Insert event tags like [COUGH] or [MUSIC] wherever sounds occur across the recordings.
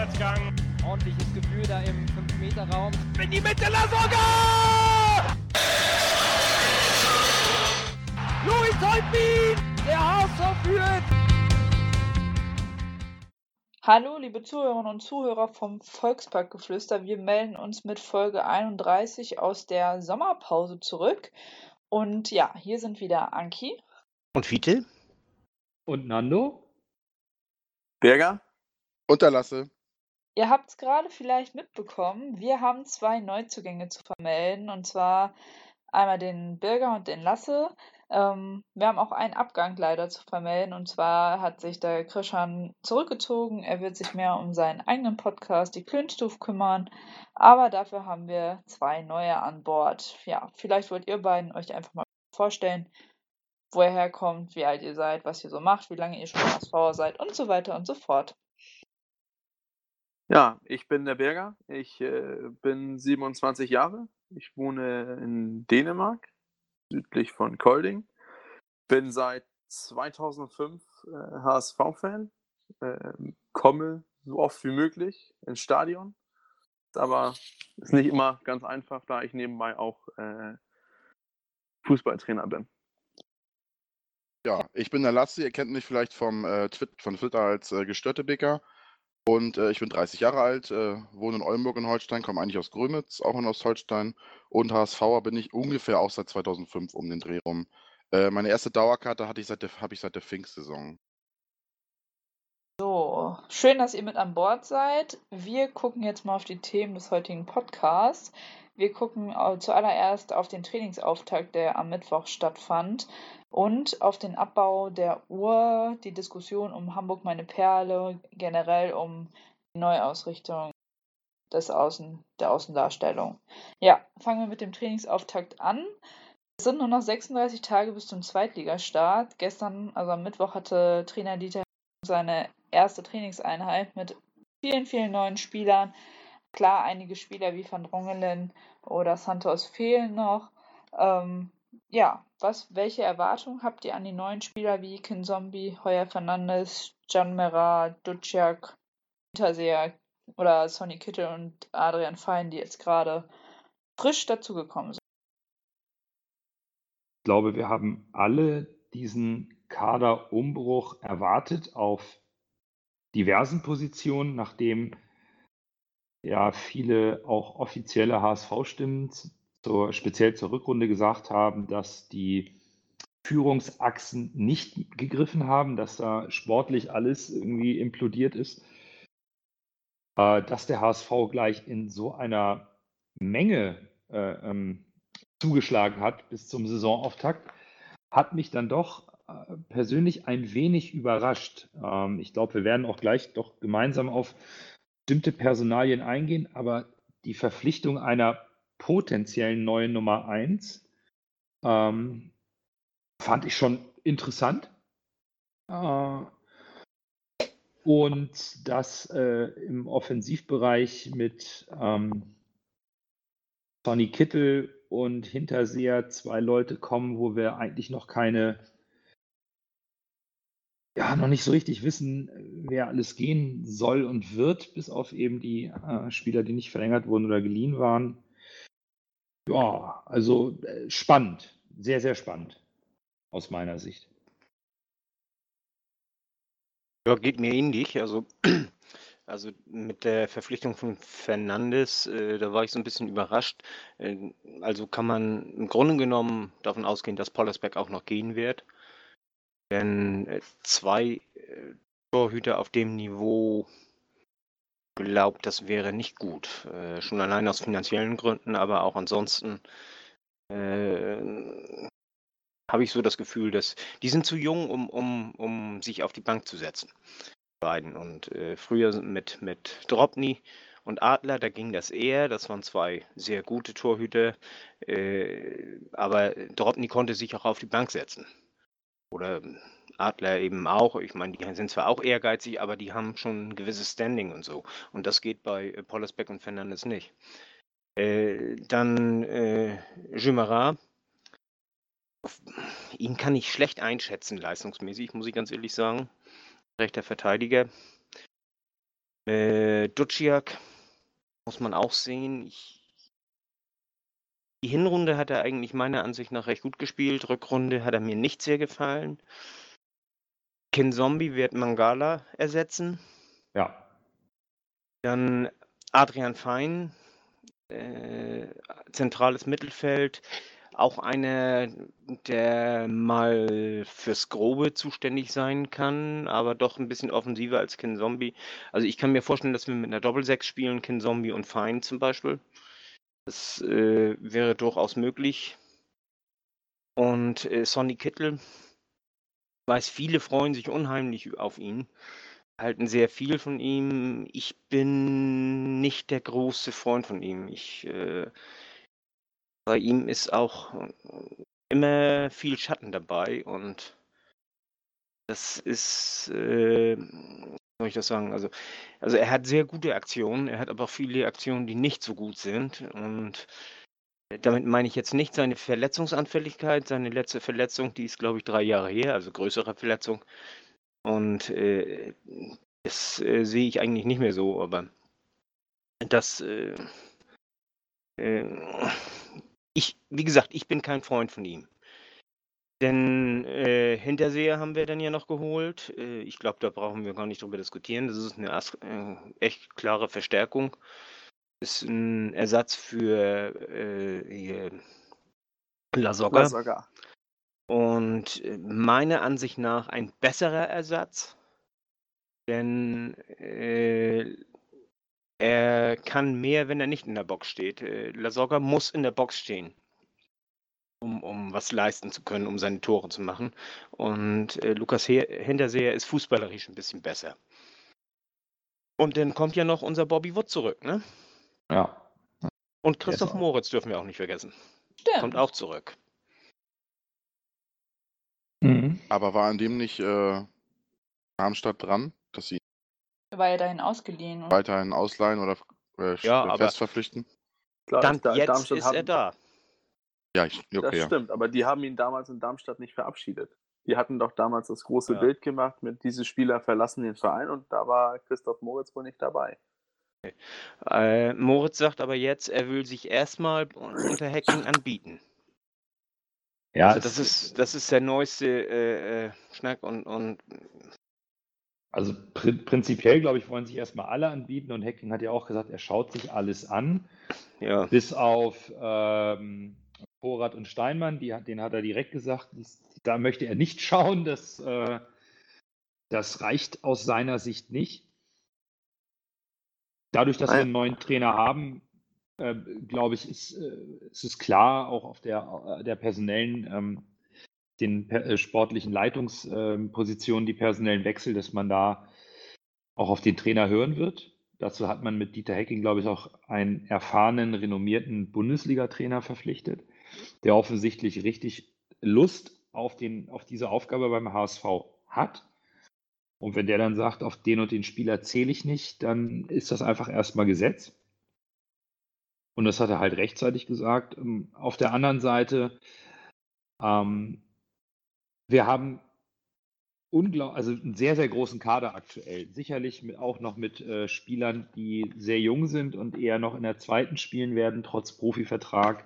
Vorwärtsgang. Ordentliches Gefühl da im 5-Meter-Raum. In die Mitte, Lasogga! Louis Holtbein! Der HSV führt! Hallo, liebe Zuhörerinnen und Zuhörer vom Volksparkgeflüster. Wir melden uns mit Folge 31 aus der Sommerpause zurück. Und ja, hier sind wieder Anki. Und Fiete? Und Nando? Berger? Und der Lasse. Ihr habt es gerade vielleicht mitbekommen, wir haben zwei Neuzugänge zu vermelden. Und zwar einmal den Birger und den Lasse. Ähm, wir haben auch einen Abgang leider zu vermelden. Und zwar hat sich der Krishan zurückgezogen. Er wird sich mehr um seinen eigenen Podcast, die Klönstuf, kümmern. Aber dafür haben wir zwei neue an Bord. Ja, vielleicht wollt ihr beiden euch einfach mal vorstellen, wo ihr herkommt, wie alt ihr seid, was ihr so macht, wie lange ihr schon HSV seid und so weiter und so fort. Ja, ich bin der Berger. Ich äh, bin 27 Jahre. Ich wohne in Dänemark, südlich von Kolding. Bin seit 2005 äh, HSV-Fan. Äh, komme so oft wie möglich ins Stadion. Aber ist nicht immer ganz einfach, da ich nebenbei auch äh, Fußballtrainer bin. Ja, ich bin der Lasse. Ihr kennt mich vielleicht vom, äh, Twit von Twitter als äh, Gestörtebeker. Und äh, ich bin 30 Jahre alt, äh, wohne in Oldenburg in Holstein, komme eigentlich aus Grömitz, auch in Ostholstein. Und HSVer bin ich ungefähr auch seit 2005 um den Dreh rum. Äh, meine erste Dauerkarte hatte ich seit der, habe ich seit der Pfingstsaison. So, schön, dass ihr mit an Bord seid. Wir gucken jetzt mal auf die Themen des heutigen Podcasts. Wir gucken äh, zuallererst auf den Trainingsauftakt, der am Mittwoch stattfand und auf den Abbau der Uhr, die Diskussion um Hamburg meine Perle, generell um die Neuausrichtung des Außen, der Außendarstellung. Ja, fangen wir mit dem Trainingsauftakt an. Es sind nur noch 36 Tage bis zum Zweitligastart. Gestern, also am Mittwoch, hatte Trainer Dieter seine erste Trainingseinheit mit vielen, vielen neuen Spielern. Klar, einige Spieler wie Van Drongelen oder Santos fehlen noch. Ähm, ja, was, welche Erwartungen habt ihr an die neuen Spieler wie Kinzombie, Heuer Fernandes, Can Mera, Duciak, Hinterseher oder Sonny Kittel und Adrian Fein, die jetzt gerade frisch dazugekommen sind? Ich glaube, wir haben alle diesen Kaderumbruch erwartet auf diversen Positionen, nachdem ja viele auch offizielle HSV-Stimmen zur, speziell zur Rückrunde gesagt haben, dass die Führungsachsen nicht gegriffen haben, dass da sportlich alles irgendwie implodiert ist. Äh, dass der HSV gleich in so einer Menge äh, ähm, zugeschlagen hat bis zum Saisonauftakt, hat mich dann doch äh, persönlich ein wenig überrascht. Ähm, ich glaube, wir werden auch gleich doch gemeinsam auf bestimmte Personalien eingehen, aber die Verpflichtung einer potenziellen neuen Nummer 1 ähm, fand ich schon interessant. Äh, und dass äh, im Offensivbereich mit ähm, Sonny Kittel und Hinterseher zwei Leute kommen, wo wir eigentlich noch keine, ja, noch nicht so richtig wissen, wer alles gehen soll und wird, bis auf eben die äh, Spieler, die nicht verlängert wurden oder geliehen waren. Ja, also äh, spannend, sehr, sehr spannend aus meiner Sicht. Ja, geht mir ähnlich. Also, [CLEARS THROAT] also mit der Verpflichtung von Fernandes, äh, da war ich so ein bisschen überrascht. Äh, also kann man im Grunde genommen davon ausgehen, dass Pollersbeck auch noch gehen wird. Denn äh, zwei äh, Torhüter auf dem Niveau glaubt, das wäre nicht gut. Äh, schon allein aus finanziellen Gründen, aber auch ansonsten äh, habe ich so das Gefühl, dass die sind zu jung, um, um, um sich auf die Bank zu setzen. Beiden. Und äh, früher mit, mit Dropny und Adler, da ging das eher. Das waren zwei sehr gute Torhüter. Äh, aber Dropny konnte sich auch auf die Bank setzen. Oder Adler eben auch. Ich meine, die sind zwar auch ehrgeizig, aber die haben schon ein gewisses Standing und so. Und das geht bei äh, Pollersbeck und Fernandes nicht. Äh, dann äh, Jumeirah. Ihn kann ich schlecht einschätzen, leistungsmäßig, muss ich ganz ehrlich sagen. Rechter Verteidiger. Äh, Duciak muss man auch sehen. Ich, die Hinrunde hat er eigentlich meiner Ansicht nach recht gut gespielt. Rückrunde hat er mir nicht sehr gefallen. Kin Zombie wird Mangala ersetzen. Ja. Dann Adrian Fein, äh, zentrales Mittelfeld. Auch einer, der mal fürs Grobe zuständig sein kann, aber doch ein bisschen offensiver als Kin Zombie. Also ich kann mir vorstellen, dass wir mit einer Doppelsechs spielen, Kin Zombie und Fein zum Beispiel. Das äh, wäre durchaus möglich. Und äh, Sonny Kittel, weiß, viele freuen sich unheimlich auf ihn, halten sehr viel von ihm. Ich bin nicht der große Freund von ihm. Ich, äh, bei ihm ist auch äh, immer viel Schatten dabei und das ist, äh, soll ich das sagen? Also, also er hat sehr gute Aktionen, er hat aber auch viele Aktionen, die nicht so gut sind und damit meine ich jetzt nicht seine Verletzungsanfälligkeit. Seine letzte Verletzung, die ist, glaube ich, drei Jahre her, also größere Verletzung. Und äh, das äh, sehe ich eigentlich nicht mehr so, aber das, äh, äh, ich, wie gesagt, ich bin kein Freund von ihm. Denn äh, Hinterseher haben wir dann ja noch geholt. Äh, ich glaube, da brauchen wir gar nicht drüber diskutieren. Das ist eine äh, echt klare Verstärkung. Ist ein Ersatz für äh, Lasogga. Lasogga. Und äh, meiner Ansicht nach ein besserer Ersatz. Denn äh, er kann mehr, wenn er nicht in der Box steht. Äh, Lasogga muss in der Box stehen, um, um was leisten zu können, um seine Tore zu machen. Und äh, Lukas He Hinterseher ist fußballerisch ein bisschen besser. Und dann kommt ja noch unser Bobby Wood zurück, ne? Ja. Und Christoph auch- Moritz dürfen wir auch nicht vergessen. Stimmt. Kommt auch zurück. Mhm. Aber war an dem nicht äh, Darmstadt dran, dass sie War ja dahin ausgeliehen. Und weiterhin ausleihen oder äh, Ja, aber- fest verpflichten? Klar, Dann, da- jetzt Darmstadt ist haben- er da. Ja, ich, Das okay, ja. stimmt, aber die haben ihn damals in Darmstadt nicht verabschiedet. Die hatten doch damals das große Ja. Bild gemacht mit diese Spieler verlassen den Verein und da war Christoph Moritz wohl nicht dabei. Äh, Moritz sagt aber jetzt, er will sich erstmal unter Hacking anbieten. Ja, also das ist, das ist der neueste äh, äh, Schnack und, und Also pri prinzipiell, glaube ich, wollen sich erstmal alle anbieten und Hacking hat ja auch gesagt, er schaut sich alles an, ja. bis auf ähm, Porat und Steinmann, die, den hat er direkt gesagt, da möchte er nicht schauen, das, äh, das reicht aus seiner Sicht nicht. Dadurch, dass wir einen neuen Trainer haben, äh, glaube ich, ist, äh, ist es klar, auch auf der, äh, der personellen, ähm, den per- äh, sportlichen Leitungspositionen, die personellen Wechsel, dass man da auch auf den Trainer hören wird. Dazu hat man mit Dieter Hecking, glaube ich, auch einen erfahrenen, renommierten Bundesliga-Trainer verpflichtet, der offensichtlich richtig Lust auf, den, auf diese Aufgabe beim HSV hat. Und wenn der dann sagt, auf den und den Spieler zähle ich nicht, dann ist das einfach erstmal Gesetz. Und das hat er halt rechtzeitig gesagt. Ähm, Auf der anderen Seite, ähm, wir haben also einen sehr, sehr großen Kader aktuell. Sicherlich mit, auch noch mit äh, Spielern, die sehr jung sind und eher noch in der zweiten spielen werden, trotz Profivertrag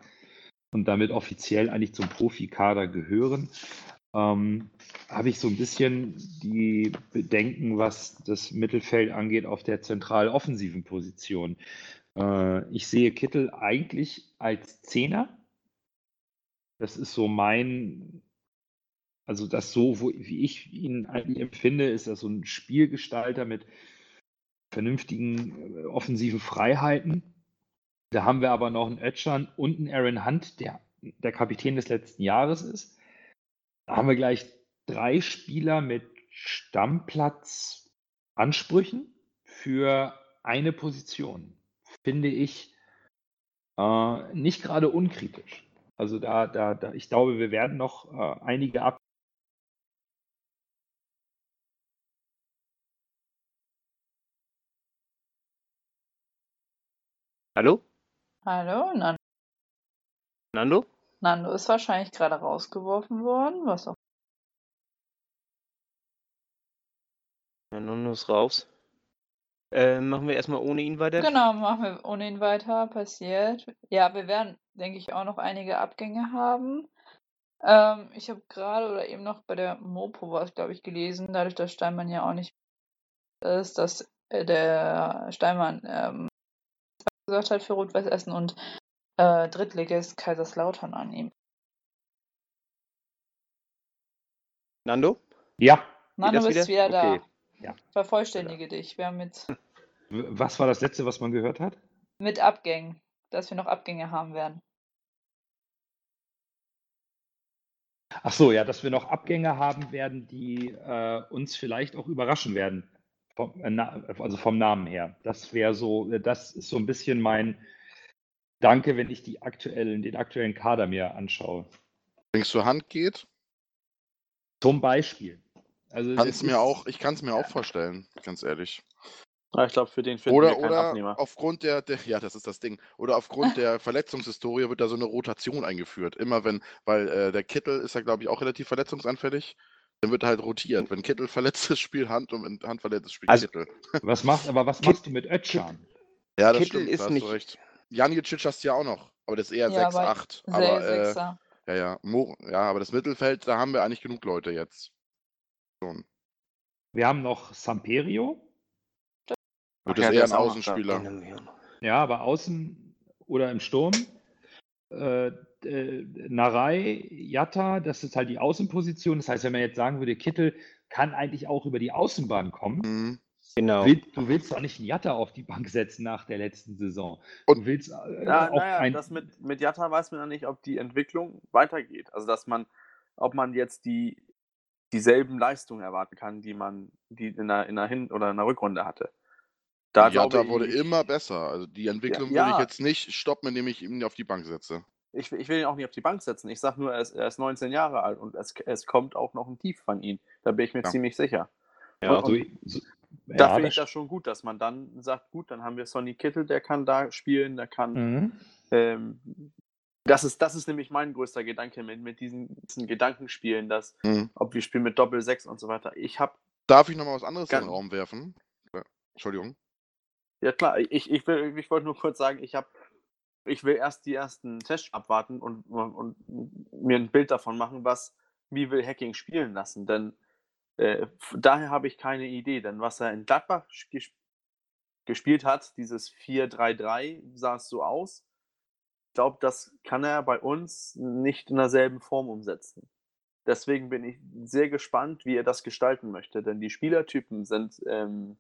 und damit offiziell eigentlich zum Profikader gehören. Ähm, habe ich so ein bisschen die Bedenken, was das Mittelfeld angeht, auf der zentral offensiven Position. Äh, ich sehe Kittel eigentlich als Zehner. Das ist so mein, also das so, wo, wie ich ihn eigentlich empfinde, ist das so ein Spielgestalter mit vernünftigen äh, offensiven Freiheiten. Da haben wir aber noch einen Ötschan und einen Aaron Hunt, der der Kapitän des letzten Jahres ist. Da haben wir gleich drei Spieler mit Stammplatzaansprüchen für eine Position. Finde ich äh, nicht gerade unkritisch. Also da, da, da, ich glaube, wir werden noch äh, einige ab. Hallo? Hallo, Nando. Nando? Nando ist wahrscheinlich gerade rausgeworfen worden, was auch. Ja, Nando ist raus. Äh, machen wir erstmal ohne ihn weiter? Genau, machen wir ohne ihn weiter. Passiert. Ja, wir werden, denke ich, auch noch einige Abgänge haben. Ähm, ich habe gerade oder eben noch bei der Mopo was, glaube ich, gelesen, dadurch, dass Steinmann ja auch nicht ist, dass äh, der Steinmann ähm, gesagt hat für Rot-Weiß Essen und Drittligist Kaiserslautern annehmen. Nando? Ja. Nano das bist wieder? wieder da. Okay. Ja. Vervollständige dich. Wir haben jetzt W- Was war das letzte, was man gehört hat? mit Abgängen, dass wir noch Abgänge haben werden. Ach so, ja, dass wir noch Abgänge haben werden, die äh, uns vielleicht auch überraschen werden. Vom, äh, na, also vom Namen her. Das wäre so, äh, das ist so ein bisschen mein Danke, wenn ich die aktuellen, den aktuellen Kader mir anschaue. Wenn es zur Hand geht, Zum Beispiel. Also kann es es mir ist- auch, ich kann es mir auch vorstellen, ganz ehrlich. Ja, ich glaube, für den finden wir Oder, keinen oder Abnehmer. aufgrund der, der, ja, das ist das Ding. Oder aufgrund der [LAUGHS] Verletzungshistorie wird da so eine Rotation eingeführt. Immer wenn, weil äh, der Kittel ist ja, glaube ich, auch relativ verletzungsanfällig. Dann wird er halt rotiert. Wenn Kittel verletzt ist, spielt Hand und wenn Hand verletzt ist, spielt Also- Kittel. Was macht, aber was Kit- machst du mit Ötchan? Ja, das Kittel stimmt, ist da hast du nicht- recht. Janicic hast du ja auch noch, aber das ist eher Ja, 6, aber 8. Sehr Aber äh, ja, ja, Mo, ja, aber das Mittelfeld, da haben wir eigentlich genug Leute jetzt. Schon. Wir haben noch Samperio. Ja, das der eher ist ein. Außenspieler? Ja, aber außen oder im Sturm. Äh, äh, Narei, Jatta, das ist halt die Außenposition. Das heißt, wenn man jetzt sagen würde, Kittel kann eigentlich auch über die Außenbahn kommen. Mhm. Genau. Du willst doch nicht einen Jatta auf die Bank setzen nach der letzten Saison. Und- du willst äh, Ja, auch naja, das mit, mit Jatta weiß man ja nicht, ob die Entwicklung weitergeht. Also dass man, ob man jetzt die dieselben Leistungen erwarten kann, die man die in der, in der Hin- oder in der Rückrunde hatte. Da Jatta glaube wurde ich, immer besser. Also die Entwicklung Ja, würde ich jetzt nicht stoppen, indem ich ihn auf die Bank setze. ich, ich will ihn auch nicht auf die Bank setzen. Ich sage nur, er ist, er ist 19 Jahre alt und es, es kommt auch noch ein Tief von ihm. Da bin ich mir Ja. ziemlich sicher. Ja. so, so, Da ja, finde ich das- schon gut, dass man dann sagt, gut, dann haben wir Sonny Kittel, der kann da spielen, der kann Mhm. Ähm, das, ist, das ist nämlich mein größter Gedanke mit, mit diesen, diesen Gedankenspielen, dass, Mhm. ob wir spielen mit Doppel 6 und so weiter. Ich habe, Darf ich noch mal was anderes in den. Raum werfen? Ja, Entschuldigung. ja klar, ich, ich, will, ich wollte nur kurz sagen, ich habe, ich will erst die ersten Tests abwarten und, und, und mir ein Bild davon machen, was, wie will Hacking spielen lassen, denn äh, daher habe ich keine Idee, denn was er in Gladbach ges gespielt hat, dieses 4-3-3, sah es so aus. Ich glaube, das kann er bei uns nicht in derselben Form umsetzen. Deswegen bin ich sehr gespannt, wie er das gestalten möchte, denn die Spielertypen sind, ähm,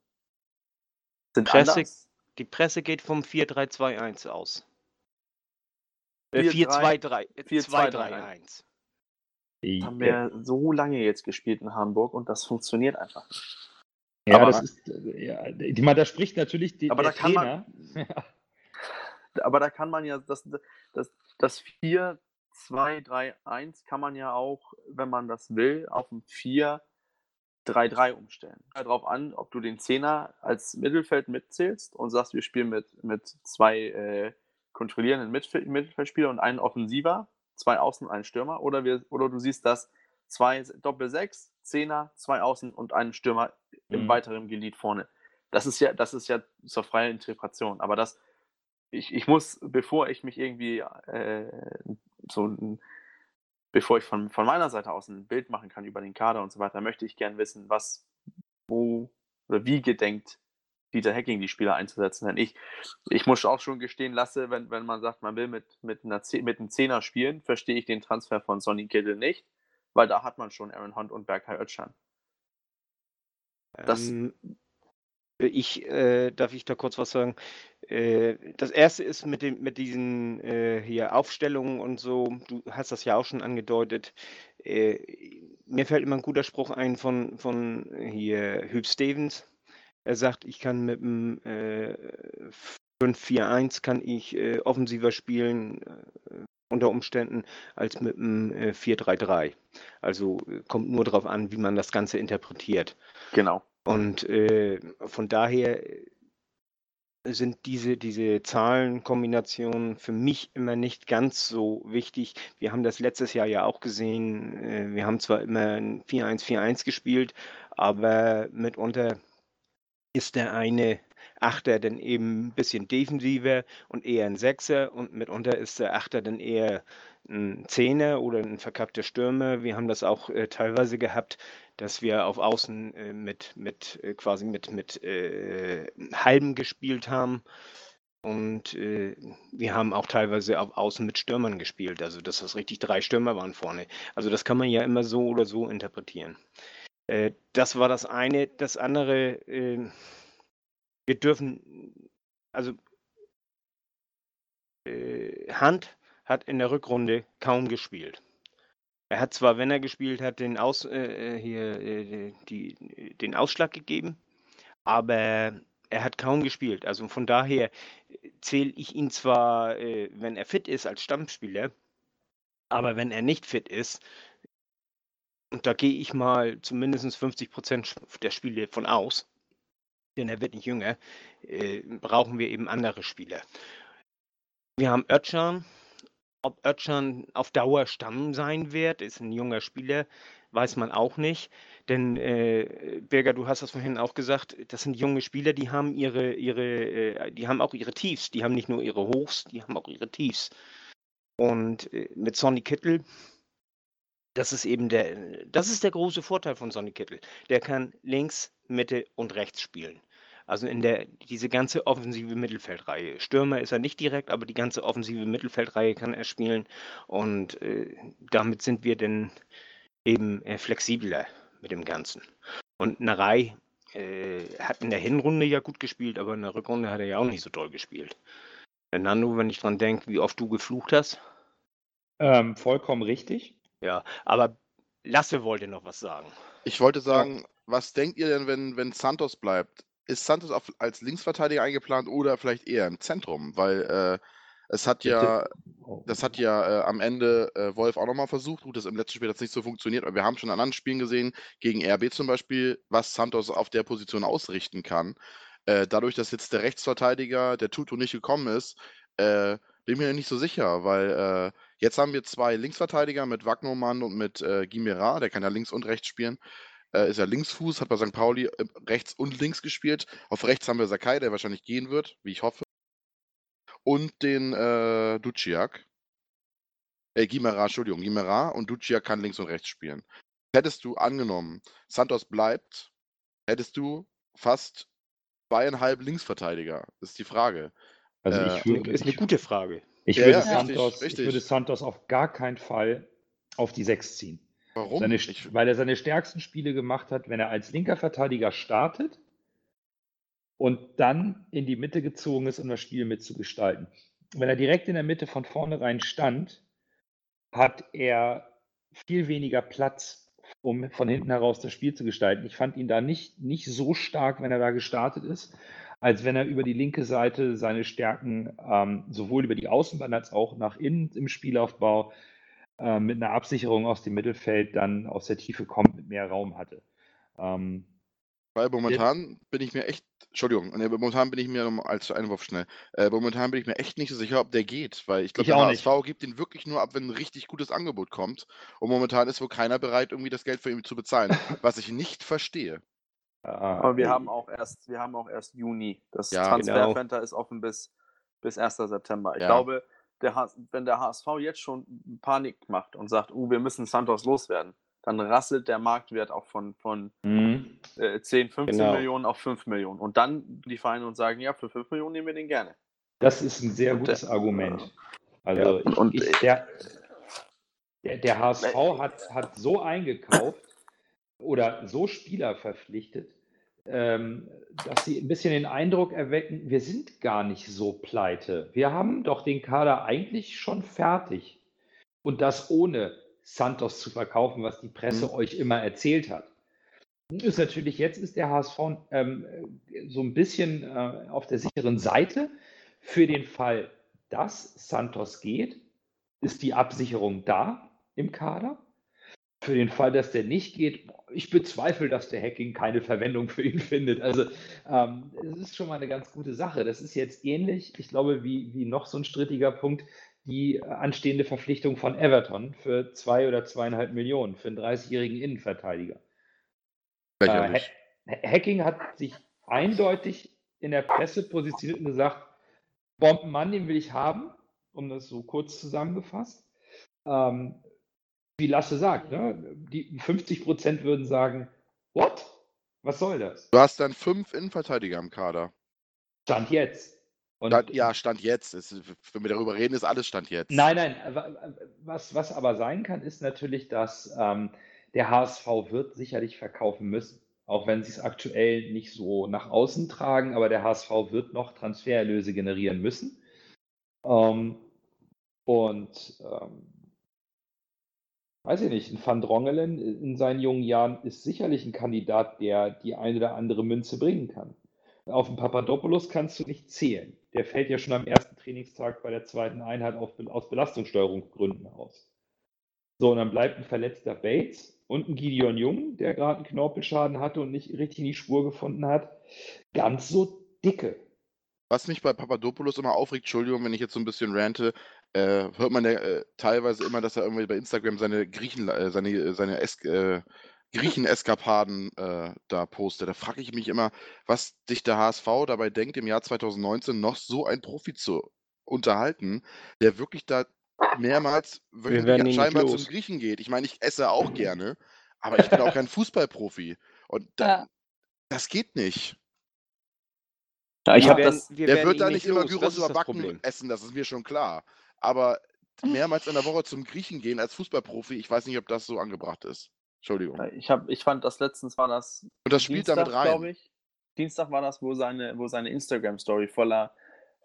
sind Presse- anders. Die Presse geht vom 4-3-2-1 aus. Äh, 4-3 4-2-3. 4-2-3-1. 2-3-1. Haben wir so lange jetzt gespielt in Hamburg und das funktioniert einfach nicht. Ja, Aber- das ist, äh, ja, ich meine, da spricht natürlich die, Aber der da kann Trainer. man- [LAUGHS] Aber da kann man ja das, das, das 4, 2, 3, 1 kann man ja auch, wenn man das will, auf ein 4, 3, 3 umstellen. Darauf an, ob du den Zehner als Mittelfeld mitzählst und sagst, wir spielen mit, mit zwei äh, kontrollierenden Mittelfeld, Mittelfeldspieler und einen Offensiver, zwei Außen einen Stürmer, oder, wir, oder du siehst das zwei Doppel 6, Zehner, zwei Außen und einen Stürmer im Mhm. weiteren Glied vorne. Das ist ja, das ist ja zur freien Interpretation. Aber das, ich, ich muss, bevor ich mich irgendwie äh, so ein, bevor ich von, von meiner Seite aus ein Bild machen kann über den Kader und so weiter, möchte ich gern wissen, was, wo oder wie gedenkt Dieter Hacking die Spieler einzusetzen. Denn ich, ich muss auch schon gestehen lasse, wenn, wenn man sagt, man will mit, mit, einer, mit einem Zehner spielen, verstehe ich den Transfer von Sonny Kittel nicht, weil da hat man schon Aaron Hunt und Berkay Özcan. Das- Ähm, ich, äh, darf ich da kurz was sagen? Äh, das erste ist mit dem, mit diesen äh, hier Aufstellungen und so, du hast das ja auch schon angedeutet. Äh, mir fällt immer ein guter Spruch ein von, von hier Hüb Stevens. Er sagt, ich kann mit dem äh, 5-4-1 kann ich äh, offensiver spielen äh, unter Umständen als mit dem äh, 4-3-3. Also äh, kommt nur darauf an, wie man das Ganze interpretiert. Genau. Und äh, von daher äh, sind diese, diese Zahlenkombinationen für mich immer nicht ganz so wichtig. Wir haben das letztes Jahr ja auch gesehen. Wir haben zwar immer ein 4-1-4-1 gespielt, aber mitunter ist der eine Achter dann eben ein bisschen defensiver und eher ein Sechser und mitunter ist der Achter dann eher ein Zehner oder ein verkappter Stürmer. Wir haben das auch äh, teilweise gehabt, dass wir auf Außen äh, mit, mit äh, quasi mit, mit äh, Halben gespielt haben. Und äh, wir haben auch teilweise auf Außen mit Stürmern gespielt, also dass das richtig drei Stürmer waren vorne. Also das kann man ja immer so oder so interpretieren. Äh, das war das eine. Das andere, äh, wir dürfen, also äh, Hand hat in der Rückrunde kaum gespielt. Er hat zwar, wenn er gespielt hat, den, Aus, äh, äh hier, äh, die, den Ausschlag gegeben, aber er hat kaum gespielt. Also von daher zähle ich ihn zwar, äh, wenn er fit ist, als Stammspieler, aber wenn er nicht fit ist, und da gehe ich mal zumindest 50 Prozent der Spiele von aus, denn er wird nicht jünger, äh, brauchen wir eben andere Spieler. Wir haben Özcan. Ob Özcan auf Dauer Stamm sein wird, ist ein junger Spieler, weiß man auch nicht. Denn äh, Birger, du hast das vorhin auch gesagt, das sind junge Spieler, die haben ihre, ihre, äh, die haben auch ihre Tiefs. Die haben nicht nur ihre Hochs, die haben auch ihre Tiefs. Und äh, mit Sonny Kittel, das ist eben der, das ist der große Vorteil von Sonny Kittel. Der kann links, Mitte und rechts spielen. Also in der, diese ganze offensive Mittelfeldreihe. Stürmer ist er nicht direkt, aber die ganze offensive Mittelfeldreihe kann er spielen. Und äh, damit sind wir dann eben äh, flexibler mit dem Ganzen. Und Narei äh, hat in der Hinrunde ja gut gespielt, aber in der Rückrunde hat er ja auch nicht so toll gespielt. Nando, wenn ich dran denke, wie oft du geflucht hast. Ähm, vollkommen richtig. Ja, aber Lasse wollte noch was sagen. Ich wollte sagen, ja. was denkt ihr denn, wenn, wenn Santos bleibt? ist Santos auf, als Linksverteidiger eingeplant oder vielleicht eher im Zentrum? Weil äh, es hat ja, das hat ja äh, am Ende äh, Wolf auch nochmal versucht. Gut, das im letzten Spiel hat es nicht so funktioniert, aber wir haben schon an anderen Spielen gesehen, gegen RB zum Beispiel, was Santos auf der Position ausrichten kann. Äh, dadurch, dass jetzt der Rechtsverteidiger, der Tuto, nicht gekommen ist, äh, bin ich mir nicht so sicher, weil äh, jetzt haben wir zwei Linksverteidiger mit Wagnermann und mit äh, Gimera, der kann ja links und rechts spielen äh, ist er Linksfuß, hat bei St. Pauli äh, rechts und links gespielt. Auf rechts haben wir Sakai, der wahrscheinlich gehen wird, wie ich hoffe. Und den äh, Duciak. Äh, Gimera, Entschuldigung, Gimera und Duciak kann links und rechts spielen. Hättest du angenommen, Santos bleibt, hättest du fast zweieinhalb Linksverteidiger. Das ist die Frage. Also ich äh, würde, ist eine gute Frage. Ich, ja, würde, ja, Santos, richtig, ich würde Santos auf gar keinen Fall auf die 6 ziehen. Warum? Seine, weil er seine stärksten Spiele gemacht hat, wenn er als linker Verteidiger startet und dann in die Mitte gezogen ist, um das Spiel mitzugestalten. Wenn er direkt in der Mitte von vornherein stand, hat er viel weniger Platz, um von hinten heraus das Spiel zu gestalten. Ich fand ihn da nicht, nicht so stark, wenn er da gestartet ist, als wenn er über die linke Seite seine Stärken ähm, sowohl über die Außenbahn als auch nach innen im Spielaufbau äh, mit einer Absicherung aus dem Mittelfeld dann aus der Tiefe kommt, mit mehr Raum hatte. Ähm, weil momentan bin ich mir echt, Entschuldigung, momentan bin ich mir als Einwurf schnell, äh, momentan bin ich mir echt nicht so sicher, ob der geht, weil ich glaube, der HSV nicht. gibt ihn wirklich nur ab, wenn ein richtig gutes Angebot kommt. Und momentan ist wohl keiner bereit, irgendwie das Geld für ihn zu bezahlen, [LAUGHS] was ich nicht verstehe. Aber wir haben auch erst, wir haben auch erst Juni. Das ja, Transferfenster genau. ist offen bis, bis 1. September. Ich ja. glaube, der, wenn der HSV jetzt schon Panik macht und sagt, uh, wir müssen Santos loswerden, dann rasselt der Marktwert auch von, von mhm. äh, 10, 15 genau. Millionen auf 5 Millionen. Und dann die Vereine und sagen, ja, für 5 Millionen nehmen wir den gerne. Das ist ein sehr gutes der, Argument. Also ja, ich, und ich, der, der, der HSV hat, hat so eingekauft oder so Spieler verpflichtet, ähm, dass sie ein bisschen den Eindruck erwecken, wir sind gar nicht so pleite. Wir haben doch den Kader eigentlich schon fertig. Und das ohne Santos zu verkaufen, was die Presse mhm. euch immer erzählt hat. Ist natürlich, jetzt ist der HSV ähm, so ein bisschen äh, auf der sicheren Seite. Für den Fall, dass Santos geht, ist die Absicherung da im Kader. Für den Fall, dass der nicht geht, ich bezweifle, dass der Hacking keine Verwendung für ihn [LAUGHS] findet. Also ähm, es ist schon mal eine ganz gute Sache. Das ist jetzt ähnlich, ich glaube, wie, wie noch so ein strittiger Punkt, die anstehende Verpflichtung von Everton für zwei oder zweieinhalb Millionen für einen 30-jährigen Innenverteidiger. Äh, Hacking hat sich eindeutig in der Presse positioniert und gesagt, Bombenmann, den will ich haben, um das so kurz zusammengefasst. Ähm, wie Lasse sagt, ne? die 50 Prozent würden sagen, what? Was soll das? Du hast dann fünf Innenverteidiger im Kader. Stand jetzt. Stand, ja, Stand jetzt. Ist, wenn wir darüber reden, ist alles Stand jetzt. Nein, nein. Was, was aber sein kann, ist natürlich, dass ähm, der HSV wird sicherlich verkaufen müssen. Auch wenn sie es aktuell nicht so nach außen tragen, aber der HSV wird noch Transfererlöse generieren müssen. Ähm, und ähm, weiß ich nicht, ein Van Drongelen in seinen jungen Jahren ist sicherlich ein Kandidat, der die eine oder andere Münze bringen kann. Auf den Papadopoulos kannst du nicht zählen. Der fällt ja schon am ersten Trainingstag bei der zweiten Einheit auf, aus Belastungssteuerungsgründen aus. So, und dann bleibt ein verletzter Bates und ein Gideon Jung, der gerade einen Knorpelschaden hatte und nicht richtig in die Spur gefunden hat. Ganz so dicke. Was mich bei Papadopoulos immer aufregt, Entschuldigung, wenn ich jetzt so ein bisschen rante, äh, hört man ja äh, teilweise immer, dass er irgendwie bei Instagram seine Griechen, äh, seine, seine es Griechen-Eskapaden äh, da postet. Da frage ich mich immer, was sich der HSV dabei denkt, im Jahr 2019 noch so ein Profi zu unterhalten, der wirklich da mehrmals wöchentlich scheinbar zum Griechen geht. Ich meine, ich esse auch gerne, aber ich bin auch kein Fußballprofi. Und da, ja. das geht nicht. Ja, ich habe das. Der wird da nicht immer Gyros überbacken essen, das ist mir schon klar. Aber mehrmals in der Woche zum Griechen gehen als Fußballprofi, ich weiß nicht, ob das so angebracht ist. Entschuldigung. Ich, hab, ich fand das letztens war das. Und das spielt Dienstag, damit rein. Ich. Dienstag war das, wo seine, wo seine Instagram-Story voller,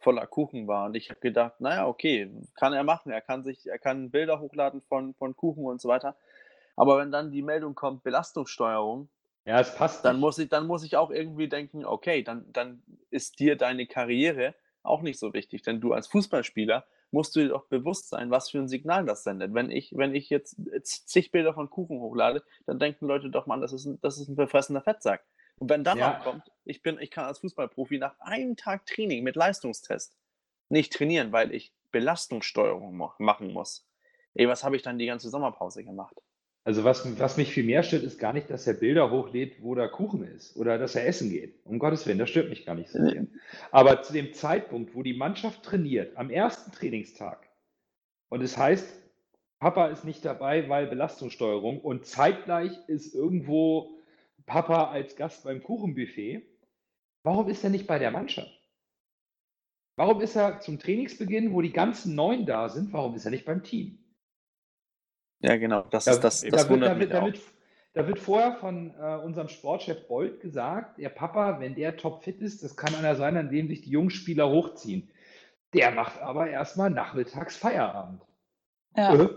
voller Kuchen war. Und ich habe gedacht, naja, okay, kann er machen. Er kann sich, er kann Bilder hochladen von, von Kuchen und so weiter. Aber wenn dann die Meldung kommt, Belastungssteuerung, ja, es passt. Dann muss ich, dann muss ich auch irgendwie denken, okay, dann, dann ist dir deine Karriere auch nicht so wichtig. Denn du als Fußballspieler musst du dir doch bewusst sein, was für ein Signal das sendet. Wenn ich, wenn ich jetzt zig Bilder von Kuchen hochlade, dann denken Leute doch, mal, das ist ein, das ist ein verfressener Fettsack. Und wenn dann ja. noch kommt, ich, bin, ich kann als Fußballprofi nach einem Tag Training mit Leistungstest nicht trainieren, weil ich Belastungssteuerung machen muss. Ey, was habe ich dann die ganze Sommerpause gemacht? Also was, was mich viel mehr stört, ist gar nicht, dass er Bilder hochlädt, wo da Kuchen ist oder dass er essen geht. Um Gottes Willen, das stört mich gar nicht so sehr. Aber zu dem Zeitpunkt, wo die Mannschaft trainiert, am ersten Trainingstag, und es heißt, Papa ist nicht dabei, weil Belastungssteuerung und zeitgleich ist irgendwo Papa als Gast beim Kuchenbuffet, warum ist er nicht bei der Mannschaft? Warum ist er zum Trainingsbeginn, wo die ganzen Neuen da sind, warum ist er nicht beim Team? Ja, genau. Das da, ist das, das da wundert wird, mich da, wird, da wird vorher von äh, unserem Sportchef Bolt gesagt, der Papa, wenn der topfit ist, das kann einer sein, an dem sich die jungen Spieler hochziehen. Der macht aber erstmal nachmittags Feierabend. Ja. Äh?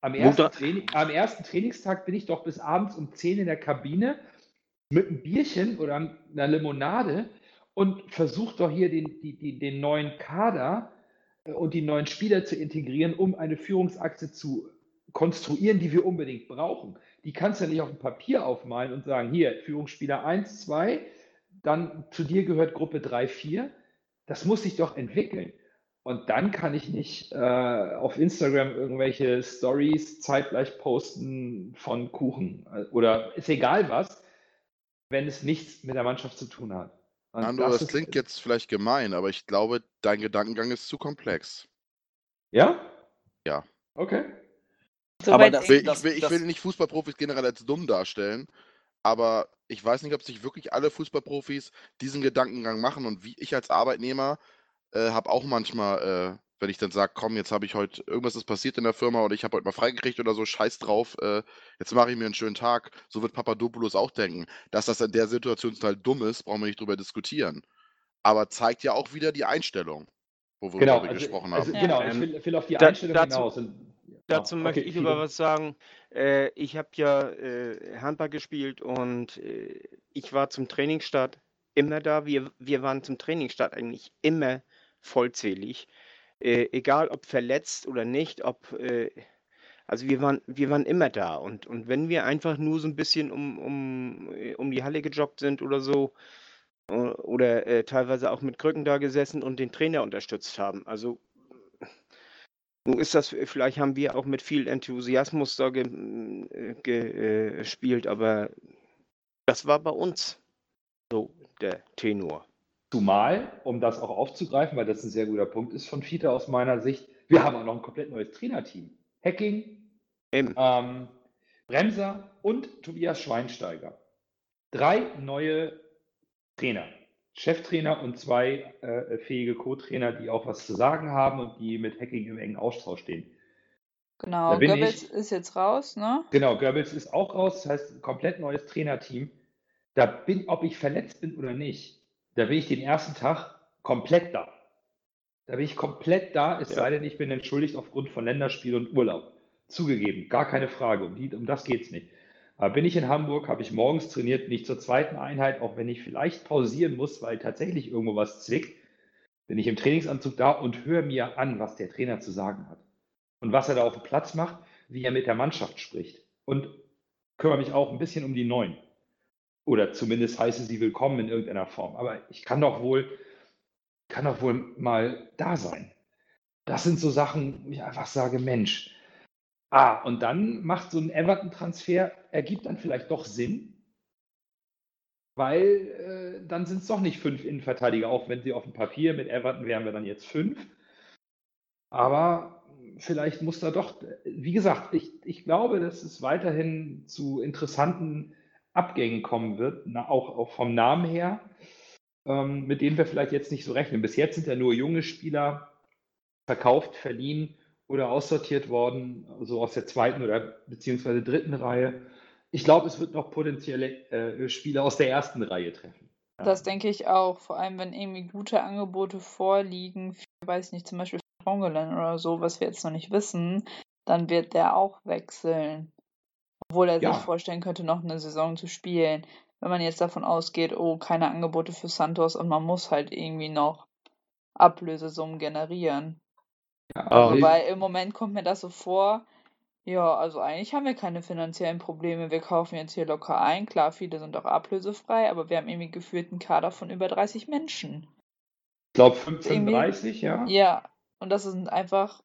Am, ersten Training, am ersten Trainingstag bin ich doch bis abends um 10 in der Kabine mit einem Bierchen oder einer Limonade und versuche doch hier den, die, die, den neuen Kader und die neuen Spieler zu integrieren, um eine Führungsachse zu konstruieren, die wir unbedingt brauchen. Die kannst du ja nicht auf dem Papier aufmalen und sagen, hier, Führungsspieler 1, 2, dann zu dir gehört Gruppe 3, 4. Das muss sich doch entwickeln. Und dann kann ich nicht äh, auf Instagram irgendwelche Stories zeitgleich posten von Kuchen oder ist egal was, wenn es nichts mit der Mannschaft zu tun hat. Und Nando, das, das klingt jetzt vielleicht gemein, aber ich glaube, dein Gedankengang ist zu komplex. Ja? Ja. Okay. So aber das, ich, das, will, ich will nicht Fußballprofis generell als dumm darstellen, aber ich weiß nicht, ob sich wirklich alle Fußballprofis diesen Gedankengang machen und wie ich als Arbeitnehmer äh, habe auch manchmal äh, wenn ich dann sage, komm, jetzt habe ich heute, irgendwas ist passiert in der Firma oder ich habe heute mal freigekriegt oder so, scheiß drauf, äh, jetzt mache ich mir einen schönen Tag. So wird Papadopoulos auch denken. Dass das in der Situation total dumm ist, brauchen wir nicht drüber diskutieren. Aber zeigt ja auch wieder die Einstellung, wo wir genau, darüber also, gesprochen also, haben. Genau, ich will, will auf die da, Einstellung dazu, hinaus. Und, ja, dazu okay, möchte ich aber was sagen. Äh, ich habe ja äh, Handball gespielt und äh, ich war zum Trainingsstart immer da. Wir, wir waren zum Trainingsstart eigentlich immer vollzählig äh, egal ob verletzt oder nicht, ob, äh, also wir waren, wir waren immer da. Und, und wenn wir einfach nur so ein bisschen um, um, äh, um die Halle gejoggt sind oder so, äh, oder äh, teilweise auch mit Krücken da gesessen und den Trainer unterstützt haben. Also nun ist das, vielleicht haben wir auch mit viel Enthusiasmus da ge, äh, gespielt, aber das war bei uns. So der Tenor. Zumal, um das auch aufzugreifen, weil das ein sehr guter Punkt ist von Fiete aus meiner Sicht, wir haben auch noch ein komplett neues Trainerteam. Hacking, ähm, Bremser und Tobias Schweinsteiger. Drei neue Trainer. Cheftrainer und zwei äh, fähige Co-Trainer, die auch was zu sagen haben und die mit Hacking im engen Austausch stehen. Genau, Goebbels ist jetzt raus, ne? Genau, Goebbels ist auch raus, das heißt, ein komplett neues Trainerteam. Da bin, ob ich verletzt bin oder nicht, da bin ich den ersten Tag komplett da. Da bin ich komplett da, es ja. sei denn, ich bin entschuldigt aufgrund von Länderspiel und Urlaub. Zugegeben, gar keine Frage, um, die, um das geht es nicht. Aber bin ich in Hamburg, habe ich morgens trainiert, nicht zur zweiten Einheit, auch wenn ich vielleicht pausieren muss, weil tatsächlich irgendwo was zwickt, bin ich im Trainingsanzug da und höre mir an, was der Trainer zu sagen hat. Und was er da auf dem Platz macht, wie er mit der Mannschaft spricht. Und kümmere mich auch ein bisschen um die Neuen. Oder zumindest heiße sie willkommen in irgendeiner Form. Aber ich kann doch wohl, kann doch wohl mal da sein. Das sind so Sachen, wo ich einfach sage, Mensch. Ah, und dann macht so ein Everton-Transfer, ergibt dann vielleicht doch Sinn, weil äh, dann sind es doch nicht fünf Innenverteidiger, auch wenn sie auf dem Papier mit Everton wären wir dann jetzt fünf. Aber vielleicht muss da doch, wie gesagt, ich, ich glaube, dass es weiterhin zu interessanten Abgängen kommen wird, na, auch, auch vom Namen her, ähm, mit denen wir vielleicht jetzt nicht so rechnen. Bis jetzt sind ja nur junge Spieler verkauft, verliehen oder aussortiert worden, so also aus der zweiten oder beziehungsweise dritten Reihe. Ich glaube, es wird noch potenzielle äh, Spieler aus der ersten Reihe treffen. Ja. Das denke ich auch, vor allem wenn irgendwie gute Angebote vorliegen, ich weiß nicht, zum Beispiel Tongelan oder so, was wir jetzt noch nicht wissen, dann wird der auch wechseln. Obwohl er ja. sich vorstellen könnte, noch eine Saison zu spielen. Wenn man jetzt davon ausgeht, oh, keine Angebote für Santos und man muss halt irgendwie noch Ablösesummen generieren. Ja, also Wobei im Moment kommt mir das so vor, ja, also eigentlich haben wir keine finanziellen Probleme. Wir kaufen jetzt hier locker ein. Klar, viele sind auch ablösefrei, aber wir haben irgendwie gefühlt einen Kader von über 30 Menschen. Ich glaube 35, ja. Ja, und das sind einfach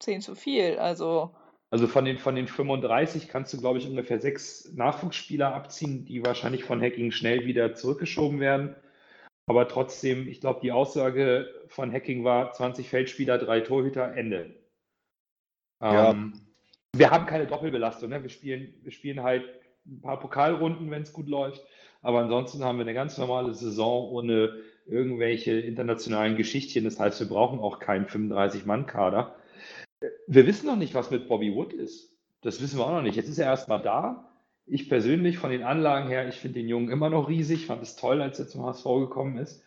10 zu viel. Also also von den, von den 35 kannst du, glaube ich, ungefähr sechs Nachwuchsspieler abziehen, die wahrscheinlich von Hacking schnell wieder zurückgeschoben werden. Aber trotzdem, ich glaube, die Aussage von Hacking war 20 Feldspieler, drei Torhüter, Ende. Ja. Ähm, wir haben keine Doppelbelastung. Ne? Wir, spielen, wir spielen halt ein paar Pokalrunden, wenn es gut läuft. Aber ansonsten haben wir eine ganz normale Saison ohne irgendwelche internationalen Geschichtchen. Das heißt, wir brauchen auch keinen 35-Mann-Kader. Wir wissen noch nicht, was mit Bobby Wood ist. Das wissen wir auch noch nicht. Jetzt ist er erstmal da. Ich persönlich von den Anlagen her, ich finde den Jungen immer noch riesig, fand es toll, als er zum HSV gekommen ist.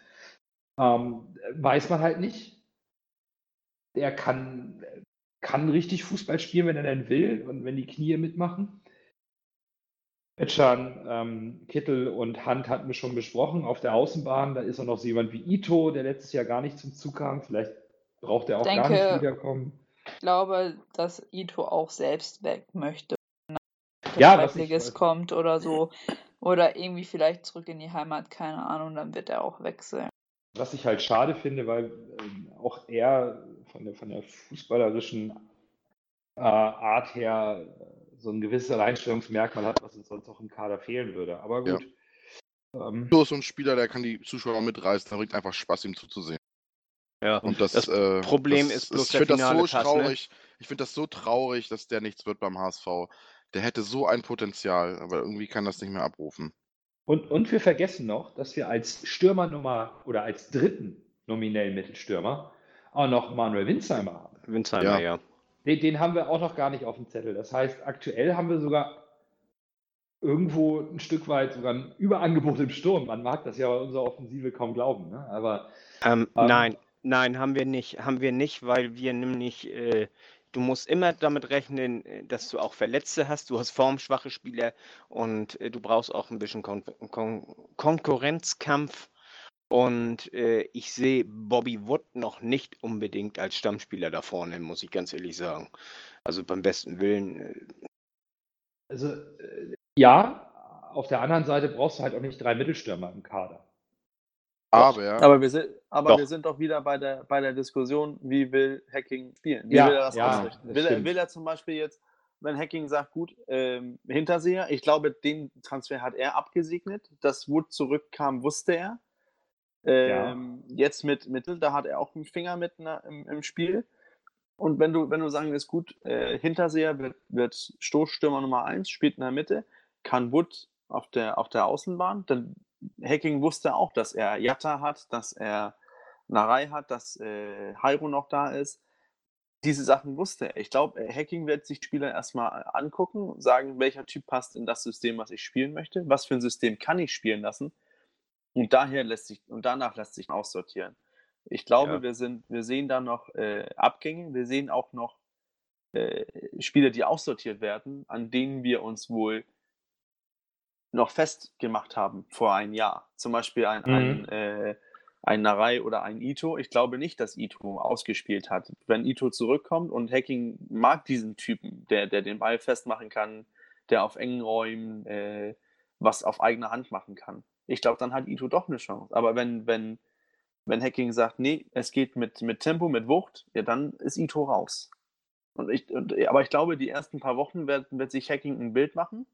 Ähm, weiß man halt nicht. Er kann, kann richtig Fußball spielen, wenn er denn will und wenn die Knie mitmachen. Etschan, ähm, Kittel und Hand hatten wir schon besprochen. Auf der Außenbahn, da ist auch noch so jemand wie Ito, der letztes Jahr gar nicht zum Zug kam. Vielleicht braucht er auch denke, gar nicht wiederkommen. Ich glaube, dass Ito auch selbst weg möchte. Wenn ja, was ich, kommt oder so. Oder irgendwie vielleicht zurück in die Heimat, keine Ahnung, dann wird er auch wechseln. Was ich halt schade finde, weil äh, auch er von der, von der fußballerischen äh, Art her äh, so ein gewisses Alleinstellungsmerkmal hat, was uns sonst auch im Kader fehlen würde. Aber gut. Ja. Ähm, so ein Spieler, der kann die Zuschauer mitreißen, da bringt einfach Spaß, ihm zuzusehen. Ja, und das, das äh, Problem das, ist bloß ich finde das so Pass, ne? traurig. Ne? Ich finde das so traurig, dass der nichts wird beim HSV. Der hätte so ein Potenzial, aber irgendwie kann das nicht mehr abrufen. Und, und wir vergessen noch, dass wir als Stürmernummer oder als dritten nominellen Mittelstürmer auch noch Manuel Winsheimer haben. Winsheimer, ja. ja. Den, den haben wir auch noch gar nicht auf dem Zettel. Das heißt, aktuell haben wir sogar irgendwo ein Stück weit sogar ein Überangebot im Sturm. Man mag das ja bei unserer Offensive kaum glauben. Ne? Aber ähm, ähm, nein, Nein, haben wir nicht. Haben wir nicht, weil wir nämlich, äh, du musst immer damit rechnen, äh, dass du auch Verletzte hast. Du hast formschwache Spieler und äh, du brauchst auch ein bisschen Kon Kon Konkurrenzkampf. Und äh, ich sehe Bobby Wood noch nicht unbedingt als Stammspieler da vorne, muss ich ganz ehrlich sagen. Also beim besten Willen. Äh also äh, ja, auf der anderen Seite brauchst du halt auch nicht drei Mittelstürmer im Kader. Aber, aber, wir sind, aber doch. wir sind doch wieder bei der, bei der Diskussion, wie will Hacking spielen? Wie ja, will er das ja, ausrichten? Will, er, will er zum Beispiel jetzt wenn Hacking sagt, gut, ähm, Hinterseher, ich glaube, den Transfer hat er abgesegnet. Dass Wood zurückkam, wusste er. Ähm, ja. Jetzt mit Mittel, da hat er auch einen Finger mit na, im, im, Spiel. Und wenn du, wenn du sagen willst, gut, äh, Hinterseher wird, wird Stoßstürmer Nummer 1, spielt in der Mitte, kann Wood auf der, auf der Außenbahn, dann Hacking wusste auch, dass er Jatta hat, dass er Narei hat, dass äh, Hairo noch da ist. Diese Sachen wusste er. Ich glaube, äh, Hacking wird sich Spieler erstmal angucken und sagen, welcher Typ passt in das System, was ich spielen möchte, was für ein System kann ich spielen lassen. Und daher lässt sich, und danach lässt sich aussortieren. Ich glaube, ja. wir, sind, wir sehen da noch äh, Abgänge, wir sehen auch noch äh, Spieler, die aussortiert werden, an denen wir uns wohl noch festgemacht haben vor einem Jahr. Zum Beispiel ein, mhm. ein, äh, ein Narei oder ein Ito. Ich glaube nicht, dass Ito ausgespielt hat. Wenn Ito zurückkommt und Hacking mag diesen Typen, der, der den Ball festmachen kann, der auf engen Räumen äh, was auf eigene Hand machen kann. Ich glaube, dann hat Ito doch eine Chance. Aber wenn, wenn, wenn Hacking sagt, nee, es geht mit, mit Tempo, mit Wucht, ja, dann ist Ito raus. Und ich, und, aber ich glaube, die ersten paar Wochen wird, wird sich Hacking ein Bild machen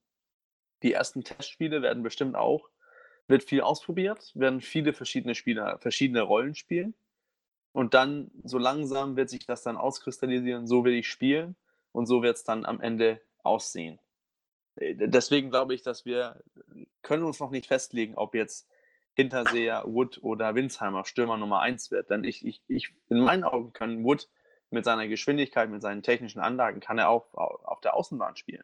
die ersten Testspiele werden bestimmt auch, wird viel ausprobiert, werden viele verschiedene Spieler verschiedene Rollen spielen. Und dann, so langsam wird sich das dann auskristallisieren, so will ich spielen und so wird es dann am Ende aussehen. Äh, deswegen glaube ich, dass wir können uns noch nicht festlegen, ob jetzt Hinterseher, Wood oder Winsheimer Stürmer Nummer 1 wird. Denn ich, ich, ich, in meinen Augen kann Wood mit seiner Geschwindigkeit, mit seinen technischen Anlagen, kann er auch auf der Außenbahn spielen.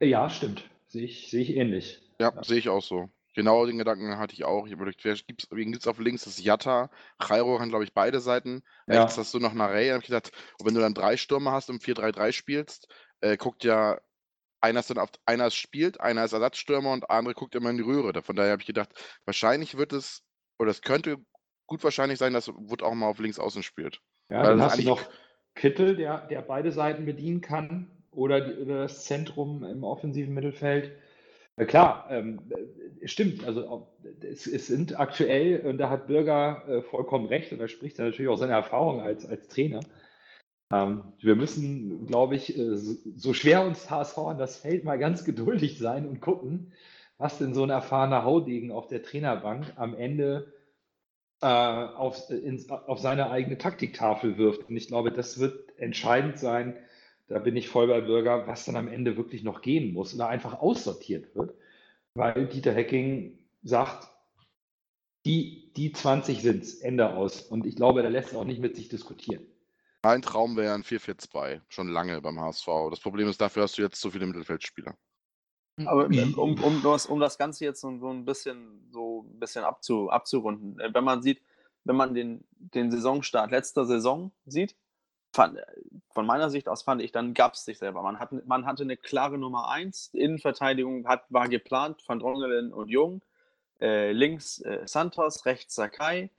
Ja, stimmt. Sehe ich, sehe ich ähnlich. Ja, ja. sehe ich auch so. Genau den Gedanken hatte ich auch. Ich überlegt, wen gibt es auf links? Das Jatta. Jairo kann, glaube ich, beide Seiten. Ja. Rechts hast du noch Narey. Da habe ich gedacht, und wenn du dann drei Stürmer hast und 4-3-3 spielst, äh, guckt ja, einer ist dann auf, einer spielt, einer ist Ersatzstürmer und der andere guckt immer in die Röhre. Von daher habe ich gedacht, wahrscheinlich wird es, oder es könnte gut wahrscheinlich sein, dass Wood auch mal auf links außen spielt. Ja, Weil dann hast du noch Kittel, der, der beide Seiten bedienen kann oder, die, oder das Zentrum im offensiven Mittelfeld. Äh, klar, ähm, äh, stimmt. Also es, es, sind aktuell, und da hat Bürger äh, vollkommen recht, und da spricht er natürlich auch seine Erfahrung als, als Trainer. Ähm, wir müssen, glaube ich, äh, so, so, schwer uns HSV an das Feld mal ganz geduldig sein und gucken, was denn so ein erfahrener Haudegen auf der Trainerbank am Ende äh, auf, in, auf seine eigene Taktiktafel wirft. Und ich glaube, das wird entscheidend sein, da bin ich voll bei Bürger, was dann am Ende wirklich noch gehen muss oder einfach aussortiert wird, weil Dieter Hecking sagt, die, die 20 sind es, Ende aus. Und ich glaube, der lässt auch nicht mit sich diskutieren. Mein Traum wäre ein 4-4-2, schon lange beim HSV. Das Problem ist, dafür hast du jetzt so viele Mittelfeldspieler. Aber um, um, das, um das Ganze jetzt so, ein bisschen, so ein bisschen abzu, abzurunden, äh, wenn man sieht, wenn man den, den Saisonstart letzter Saison sieht, fand, von meiner Sicht aus fand ich, dann gab es sich selber. Man, hat, man hatte eine klare Nummer 1, Innenverteidigung hat, war geplant von Drongelen und Jung, äh, links äh, Santos, rechts Sakai,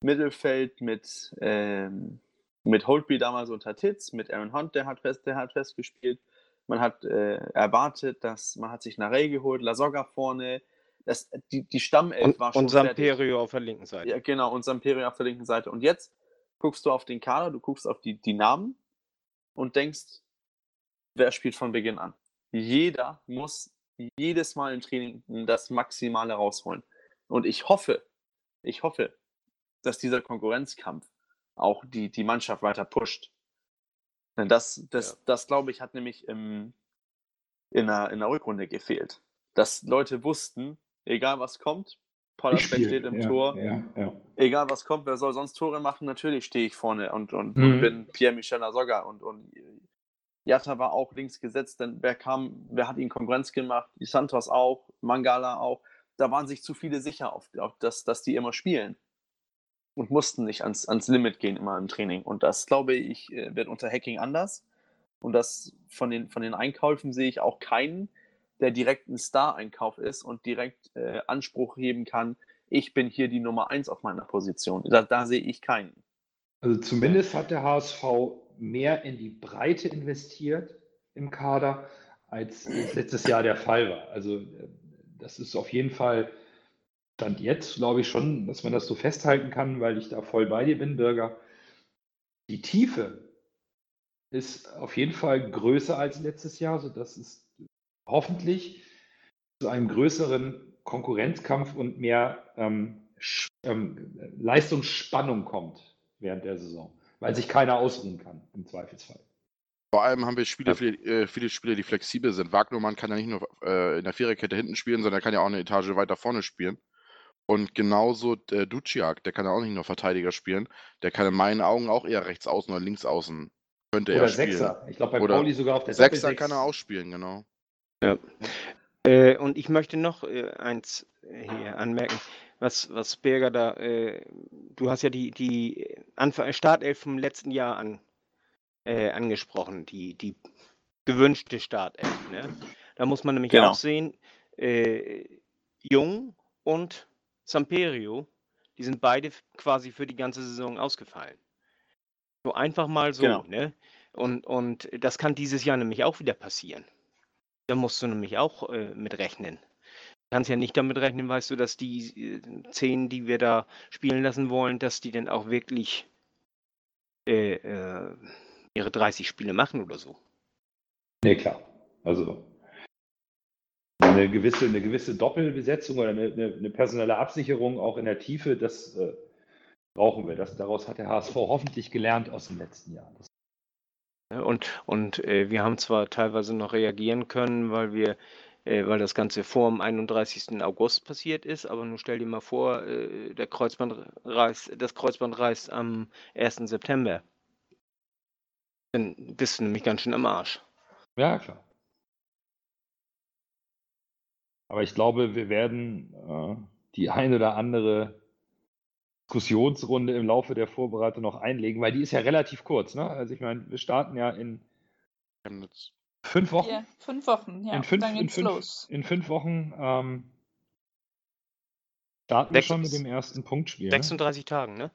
Mittelfeld mit, ähm, mit Holtby damals unter Titz, mit Aaron Hunt, der hat fest, der hat festgespielt. Man hat äh, erwartet, dass man hat sich Narey geholt, Lasogga vorne, das, die, die Stammelf und, war schon. Und Samperio auf der linken Seite. Ja, genau, und Samperio auf der linken Seite. Und jetzt guckst du auf den Kader, du guckst auf die, die Namen und denkst, wer spielt von Beginn an? Jeder muss jedes Mal im Training das Maximale rausholen. Und ich hoffe, ich hoffe, dass dieser Konkurrenzkampf auch die, die Mannschaft weiter pusht. Denn das, das, ja. das glaube ich, hat nämlich im, in, der, in der Rückrunde gefehlt. Dass Leute wussten, egal was kommt, Pollersbeck steht im ja, Tor. Ja, ja. Egal was kommt, wer soll sonst Tore machen? Natürlich stehe ich vorne und, und, mhm. und bin Pierre-Michel Lasogga und, und Jatta war auch links gesetzt, denn wer kam, wer hat ihn Konkurrenz gemacht? Die Santos auch, Mangala auch. Da waren sich zu viele sicher, auf, auf das, dass die immer spielen und mussten nicht ans, ans Limit gehen immer im Training. Und das, glaube ich, äh, wird unter Hacking anders. Und das von den, von den Einkäufen sehe ich auch keinen, der direkt ein Star-Einkauf ist und direkt äh, Anspruch heben kann, ich bin hier die Nummer eins auf meiner Position. Da, da sehe ich keinen. Also zumindest hat der HSV mehr in die Breite investiert im Kader, als letztes Jahr der Fall war. Also äh, das ist auf jeden Fall Stand jetzt, glaube ich schon, dass man das so festhalten kann, weil ich da voll bei dir bin, Bürger. Die Tiefe ist auf jeden Fall größer als letztes Jahr, sodass es hoffentlich zu einem größeren Konkurrenzkampf und mehr ähm, ähm, Leistungsspannung kommt während der Saison, weil sich keiner ausruhen kann im Zweifelsfall. Vor allem haben wir Spiele, viele, äh, viele Spieler, die flexibel sind. Wagnermann kann ja nicht nur äh, in der Viererkette hinten spielen, sondern er kann ja auch eine Etage weiter vorne spielen. Und genauso der Duciak, der kann ja auch nicht nur Verteidiger spielen. Der kann in meinen Augen auch eher rechts außen oder links außen. Könnte Oder er spielen. Sechser. Ich glaube, bei Oder Pauli sogar auf der Sechser Doppelsechs. kann er auch spielen, genau. Ja. Äh, und ich möchte noch äh, eins äh, hier anmerken, was, was Berger da, äh, du hast ja die, die Anfang, Startelf vom letzten Jahr an, äh, angesprochen, die, die gewünschte Startelf. Ne? Da muss man nämlich Genau. auch sehen, äh, Jung und Samperio, die sind beide quasi für die ganze Saison ausgefallen. So einfach mal so, Genau. ne? Und, und das kann dieses Jahr nämlich auch wieder passieren. Da musst du nämlich auch äh, mit rechnen. Du kannst ja nicht damit rechnen, weißt du, dass die äh, zehn, die wir da spielen lassen wollen, dass die dann auch wirklich äh, äh, ihre 30 Spiele machen oder so. Nee, klar. Also eine gewisse, eine gewisse Doppelbesetzung oder eine, eine, eine personelle Absicherung auch in der Tiefe, das äh, brauchen wir. Das, daraus hat der HSV hoffentlich gelernt aus dem letzten Jahr. Das? Und, und äh, wir haben zwar teilweise noch reagieren können, weil wir, äh, weil das Ganze vor dem 31. August passiert ist, aber nun stell dir mal vor, äh, der Kreuzband reißt, das Kreuzband reißt am 1. September. Dann bist du nämlich ganz schön am Arsch. ja, klar. Aber ich glaube, wir werden äh, die ein oder andere Diskussionsrunde im Laufe der Vorbereitung noch einlegen, weil die ist ja relativ kurz. Ne? Also ich meine, wir starten ja in Chemnitz. fünf Wochen. Ja, fünf Wochen, ja. in fünf, dann in fünf, los. In fünf Wochen ähm, starten wir Sechs- schon mit dem ersten Punktspiel. Ne? 36 Tagen, ne?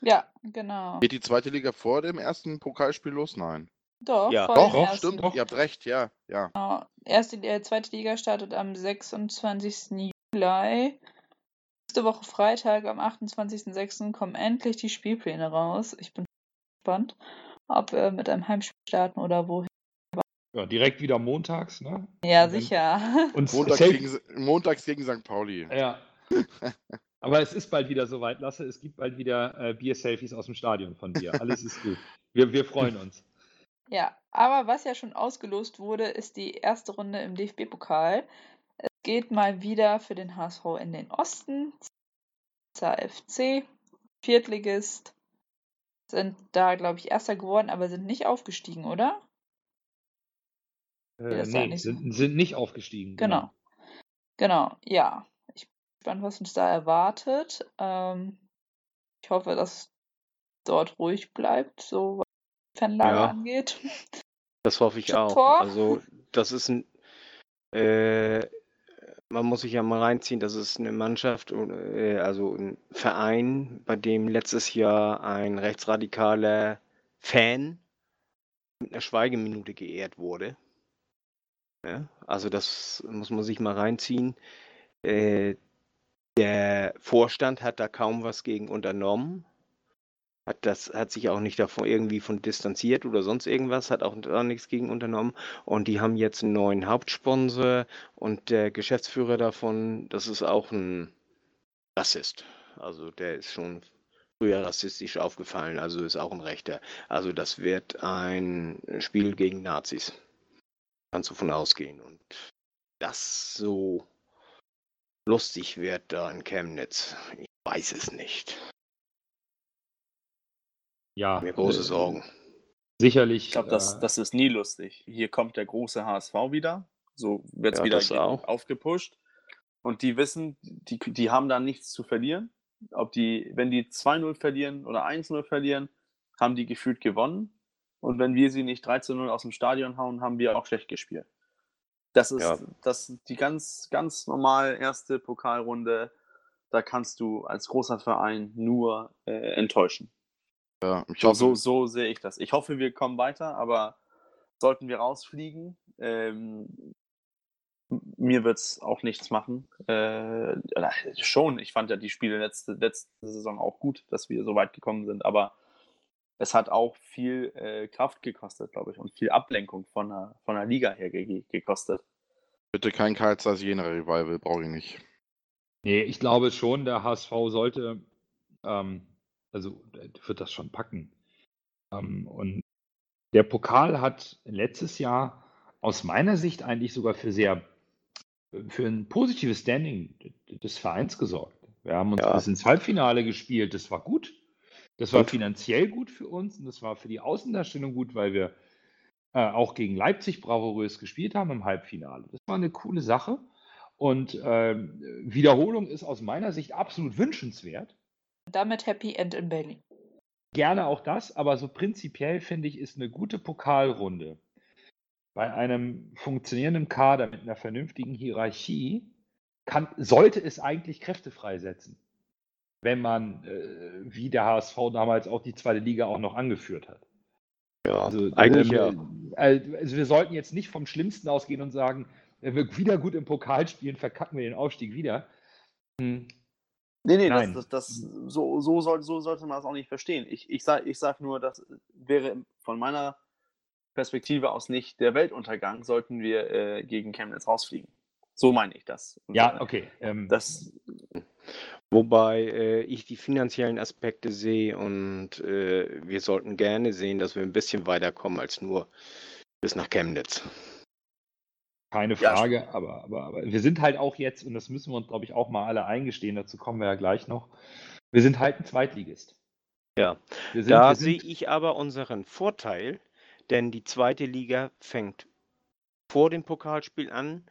Ja, genau. Geht die zweite Liga vor dem ersten Pokalspiel los? Nein. Doch, Ja. vor Doch, dem doch, stimmt. Ihr habt recht, ja. ja. Genau. Erste, äh, zweite Liga startet am 26. Juli. Nächste Woche Freitag, am 28.06. kommen endlich die Spielpläne raus. Ich bin gespannt, ob wir mit einem Heimspiel starten oder wohin. Ja, direkt wieder montags. Ne? Ja, Und sicher. [LAUGHS] Und Montags, gegen, montags gegen St. Pauli. Ja. [LAUGHS] Aber es ist bald wieder soweit, Lasse. Es gibt bald wieder äh, Bier-Selfies aus dem Stadion von dir. Alles ist gut. Wir, wir freuen uns. Ja, aber was ja schon ausgelost wurde, ist die erste Runde im DFB-Pokal. Es geht mal wieder für den HSV in den Osten. FC, Viertligist, sind da, glaube ich, Erster geworden, aber sind nicht aufgestiegen, oder? Äh, nee, nicht so. sind, sind nicht aufgestiegen. Genau. Genau, ja. Ich bin gespannt, was uns da erwartet. Ähm, ich hoffe, dass dort ruhig bleibt, so was die Fanlage Ja. angeht. Das hoffe ich Zum auch. Tor? Also, das ist ein. Äh, man muss sich ja mal reinziehen, das ist eine Mannschaft, äh, also ein Verein, bei dem letztes Jahr ein rechtsradikaler Fan mit einer Schweigeminute geehrt wurde. Ja, also, das muss man sich mal reinziehen. Äh, der Vorstand hat da kaum was gegen unternommen. Hat, das, hat sich auch nicht davon irgendwie von distanziert oder sonst irgendwas, hat auch da nichts gegen unternommen. Und die haben jetzt einen neuen Hauptsponsor und der Geschäftsführer davon, das ist auch ein Rassist. Also der ist schon früher rassistisch aufgefallen, also ist auch ein Rechter. Also das wird ein Spiel gegen Nazis. Kannst du von ausgehen. Und das so lustig wird da in Chemnitz, ich weiß es nicht. Ja, Mir große äh, Sorgen. Sicherlich. Ich glaube, das, äh, das ist nie lustig. Hier kommt der große HSV wieder. So wird es Ja, wieder aufgepusht. Und die wissen, die, die haben da nichts zu verlieren. Ob die, wenn die 2-0 verlieren oder 1-0 verlieren, haben die gefühlt gewonnen. Und wenn wir sie nicht 13-0 aus dem Stadion hauen, haben wir auch schlecht gespielt. Das ist Ja. das die ganz, ganz normal erste Pokalrunde. Da kannst du als großer Verein nur äh, enttäuschen. Ja, hoffe, so, so sehe ich das. Ich hoffe, wir kommen weiter, aber sollten wir rausfliegen, ähm, mir wird es auch nichts machen. Äh, oder schon, ich fand ja die Spiele letzte, letzte Saison auch gut, dass wir so weit gekommen sind, aber es hat auch viel äh, Kraft gekostet, glaube ich, und viel Ablenkung von der, von der Liga her ge gekostet. Bitte kein Karl Zeiss Jena Revival, brauche ich nicht. Nee, ich glaube schon, der HSV sollte, ähm, also wird das schon packen. Ähm, und der Pokal hat letztes Jahr aus meiner Sicht eigentlich sogar für sehr für ein positives Standing des Vereins gesorgt. Wir haben uns Ja. bis ins Halbfinale gespielt, das war gut. Das war finanziell gut für uns und das war für die Außendarstellung gut, weil wir äh, auch gegen Leipzig bravourös gespielt haben im Halbfinale. Das war eine coole Sache und ähm, Wiederholung ist aus meiner Sicht absolut wünschenswert. Damit Happy End in Berlin. Gerne auch das, aber so prinzipiell finde ich, ist eine gute Pokalrunde bei einem funktionierenden Kader mit einer vernünftigen Hierarchie kann, sollte es eigentlich Kräfte freisetzen, wenn man, äh, wie der HSV damals auch die zweite Liga auch noch angeführt hat. Ja, Also, eigentlich ja. ähm, äh, Also wir sollten jetzt nicht vom Schlimmsten ausgehen und sagen, wenn wir wieder gut im Pokal spielen, verkacken wir den Aufstieg wieder. Nee, nee, Nein. das, das, das, so, so, soll, so sollte man das auch nicht verstehen. Ich, ich sage ich sag nur, das wäre von meiner Perspektive aus nicht der Weltuntergang, sollten wir äh, gegen Chemnitz rausfliegen. So meine ich das. Und, Ja, okay. Ähm, Das, Wobei äh, ich die finanziellen Aspekte sehe und äh, wir sollten gerne sehen, dass wir ein bisschen weiterkommen als nur bis nach Chemnitz. Keine Ja, Frage, aber, aber, aber wir sind halt auch jetzt, und das müssen wir uns, glaube ich, auch mal alle eingestehen, dazu kommen wir ja gleich noch, wir sind halt ein Zweitligist. Ja, sind, da sehe ich aber unseren Vorteil, denn die zweite Liga fängt vor dem Pokalspiel an.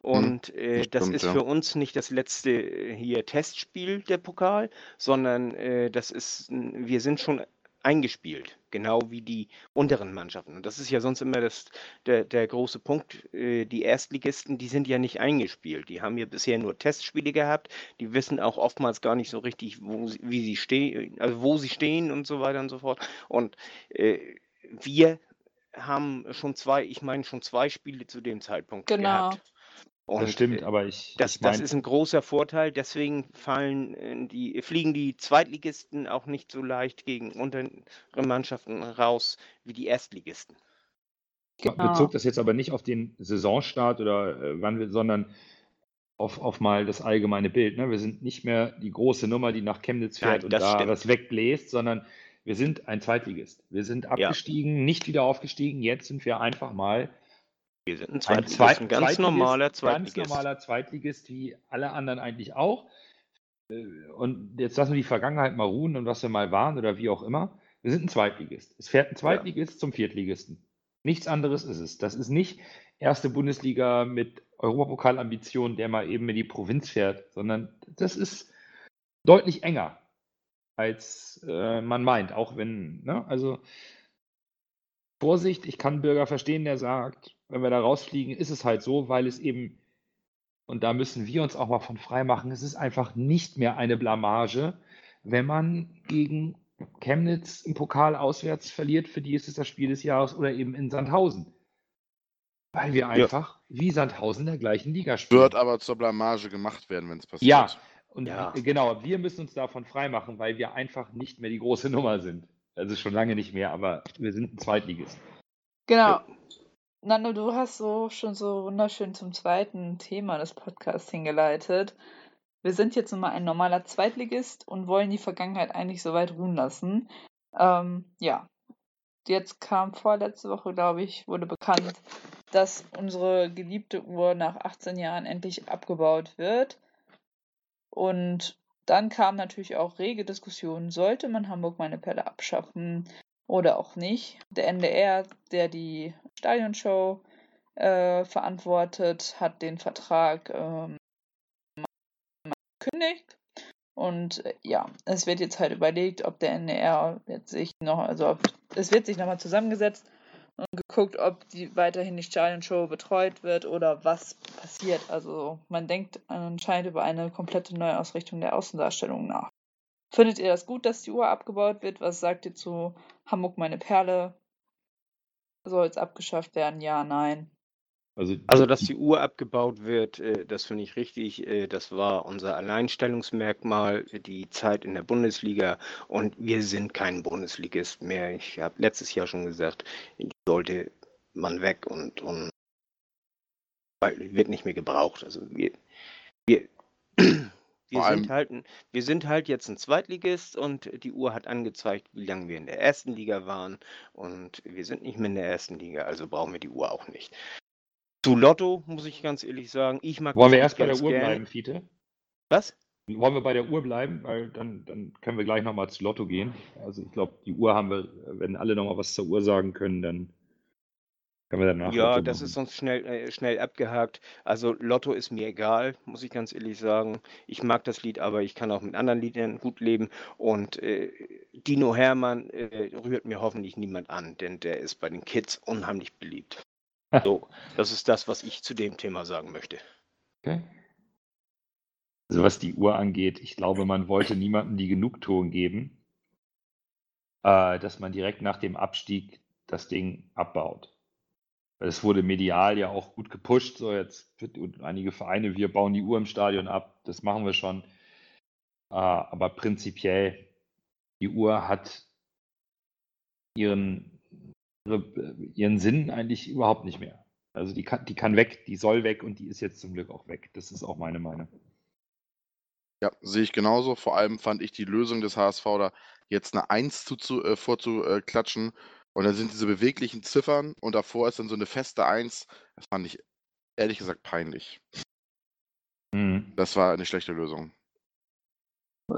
Und äh, das stimmt, ist ja. für uns nicht das letzte äh, hier Testspiel der Pokal, sondern äh, das ist, wir sind schon eingespielt, genau wie die unteren Mannschaften. Und das ist ja sonst immer das, der, der große Punkt. Äh, die Erstligisten, die sind ja nicht eingespielt. Die haben ja bisher nur Testspiele gehabt. Die wissen auch oftmals gar nicht so richtig, wo sie, wie sie stehen, also wo sie stehen und so weiter und so fort. Und äh, wir haben schon zwei, ich meine schon zwei Spiele zu dem Zeitpunkt Genau. gehabt. Und, das stimmt, äh, aber ich, das, ich mein, das ist ein großer Vorteil, deswegen fallen äh, die, fliegen die Zweitligisten auch nicht so leicht gegen untere Mannschaften raus wie die Erstligisten. Genau. bezog das jetzt aber nicht auf den Saisonstart oder äh, wann wir, sondern auf, auf mal das allgemeine Bild. Ne? Wir sind nicht mehr die große Nummer, die nach Chemnitz fährt Nein, und das da stimmt. was wegbläst, sondern wir sind ein Zweitligist. Wir sind abgestiegen, nicht wieder aufgestiegen. Jetzt sind wir einfach mal Wir sind ein Zweitligist, Zweit ein ganz Zweitligist, normaler ganz Zweitligist. normaler Zweitligist, wie alle anderen eigentlich auch. Äh, Und jetzt lassen wir die Vergangenheit mal ruhen und was wir mal waren oder wie auch immer. Wir sind ein Zweitligist. Es fährt ein Zweitligist zum Viertligisten. Nichts anderes ist es. Das ist nicht erste Bundesliga mit Europapokalambitionen, der mal eben in die Provinz fährt, sondern das ist deutlich enger, als äh, man meint. Auch wenn, ne, also Vorsicht, ich kann Bürger verstehen, der sagt, wenn wir da rausfliegen, ist es halt so, weil es eben, und da müssen wir uns auch mal von frei machen, es ist einfach nicht mehr eine Blamage, wenn man gegen Chemnitz im Pokal auswärts verliert, für die ist es das Spiel des Jahres, oder eben in Sandhausen. Weil wir einfach wie Sandhausen in der gleichen Liga spielen. Wird aber zur Blamage gemacht werden, wenn es passiert. Ja, und Ja. genau, wir müssen uns davon freimachen, weil wir einfach nicht mehr die große Nummer sind. Also schon lange nicht mehr, aber wir sind ein Zweitligist. Genau. Nando, du hast so schon so wunderschön zum zweiten Thema des Podcasts hingeleitet. Wir sind jetzt nun mal ein normaler Zweitligist und wollen die Vergangenheit eigentlich so weit ruhen lassen. Ähm, ja. Jetzt kam vorletzte Woche, glaube ich, wurde bekannt, dass unsere geliebte Uhr nach 18 Jahren endlich abgebaut wird. Und dann kam natürlich auch rege Diskussionen, sollte man Hamburg meine Pelle abschaffen oder auch nicht. Der NDR, der die Stadionshow äh, verantwortet, hat den Vertrag ähm, gekündigt. Und äh, ja, es wird jetzt halt überlegt, ob der NDR jetzt sich noch, also ob, es wird sich nochmal zusammengesetzt und geguckt, ob die weiterhin die Stadionshow betreut wird oder was passiert. Also man denkt anscheinend über eine komplette Neuausrichtung der Außendarstellung nach. Findet ihr das gut, dass die Uhr abgebaut wird? Was sagt ihr zu Hamburg meine Perle? Soll es abgeschafft werden? Ja, nein. Also, Also, dass die Uhr abgebaut wird, äh, das finde ich richtig. Äh, das war unser Alleinstellungsmerkmal, die Zeit in der Bundesliga. Und wir sind kein Bundesligist mehr. Ich habe letztes Jahr schon gesagt, die sollte man weg und, und weil wird nicht mehr gebraucht. Also wir, wir, wir Vor allem- sind halt, wir sind halt jetzt ein Zweitligist und die Uhr hat angezeigt, wie lange wir in der ersten Liga waren. Und wir sind nicht mehr in der ersten Liga, also brauchen wir die Uhr auch nicht. Zu Lotto muss ich ganz ehrlich sagen, ich mag wollen wir erst bei der ganz Uhr gerne. bleiben, Fiete? Was? Wollen wir bei der Uhr bleiben, weil dann, dann können wir gleich nochmal zu Lotto gehen. Also ich glaube, die Uhr haben wir, wenn alle nochmal was zur Uhr sagen können, dann können wir danach. Ja, das machen. ist sonst schnell, äh, schnell abgehakt. Also Lotto ist mir egal, muss ich ganz ehrlich sagen. Ich mag das Lied, aber ich kann auch mit anderen Liedern gut leben. Und äh, Dino Hermann äh, rührt mir hoffentlich niemand an, denn der ist bei den Kids unheimlich beliebt. So, das ist das, was ich zu dem Thema sagen möchte. Okay. Also was die Uhr angeht, ich glaube, man wollte niemandem die Genugtuung geben, äh, dass man direkt nach dem Abstieg das Ding abbaut. Weil Es wurde medial ja auch gut gepusht, so jetzt und einige Vereine, wir bauen die Uhr im Stadion ab, das machen wir schon. Äh, aber prinzipiell, die Uhr hat ihren, ihre, ihren Sinn eigentlich überhaupt nicht mehr. Also die kann, die kann weg, die soll weg und die ist jetzt zum Glück auch weg. Das ist auch meine Meinung. Ja, sehe ich genauso. Vor allem fand ich die Lösung des HSV da jetzt eine 1 zu, zu, äh, vorzuklatschen. Und dann sind diese beweglichen Ziffern und davor ist dann so eine feste 1. Das fand ich ehrlich gesagt peinlich. Mhm. Das war eine schlechte Lösung.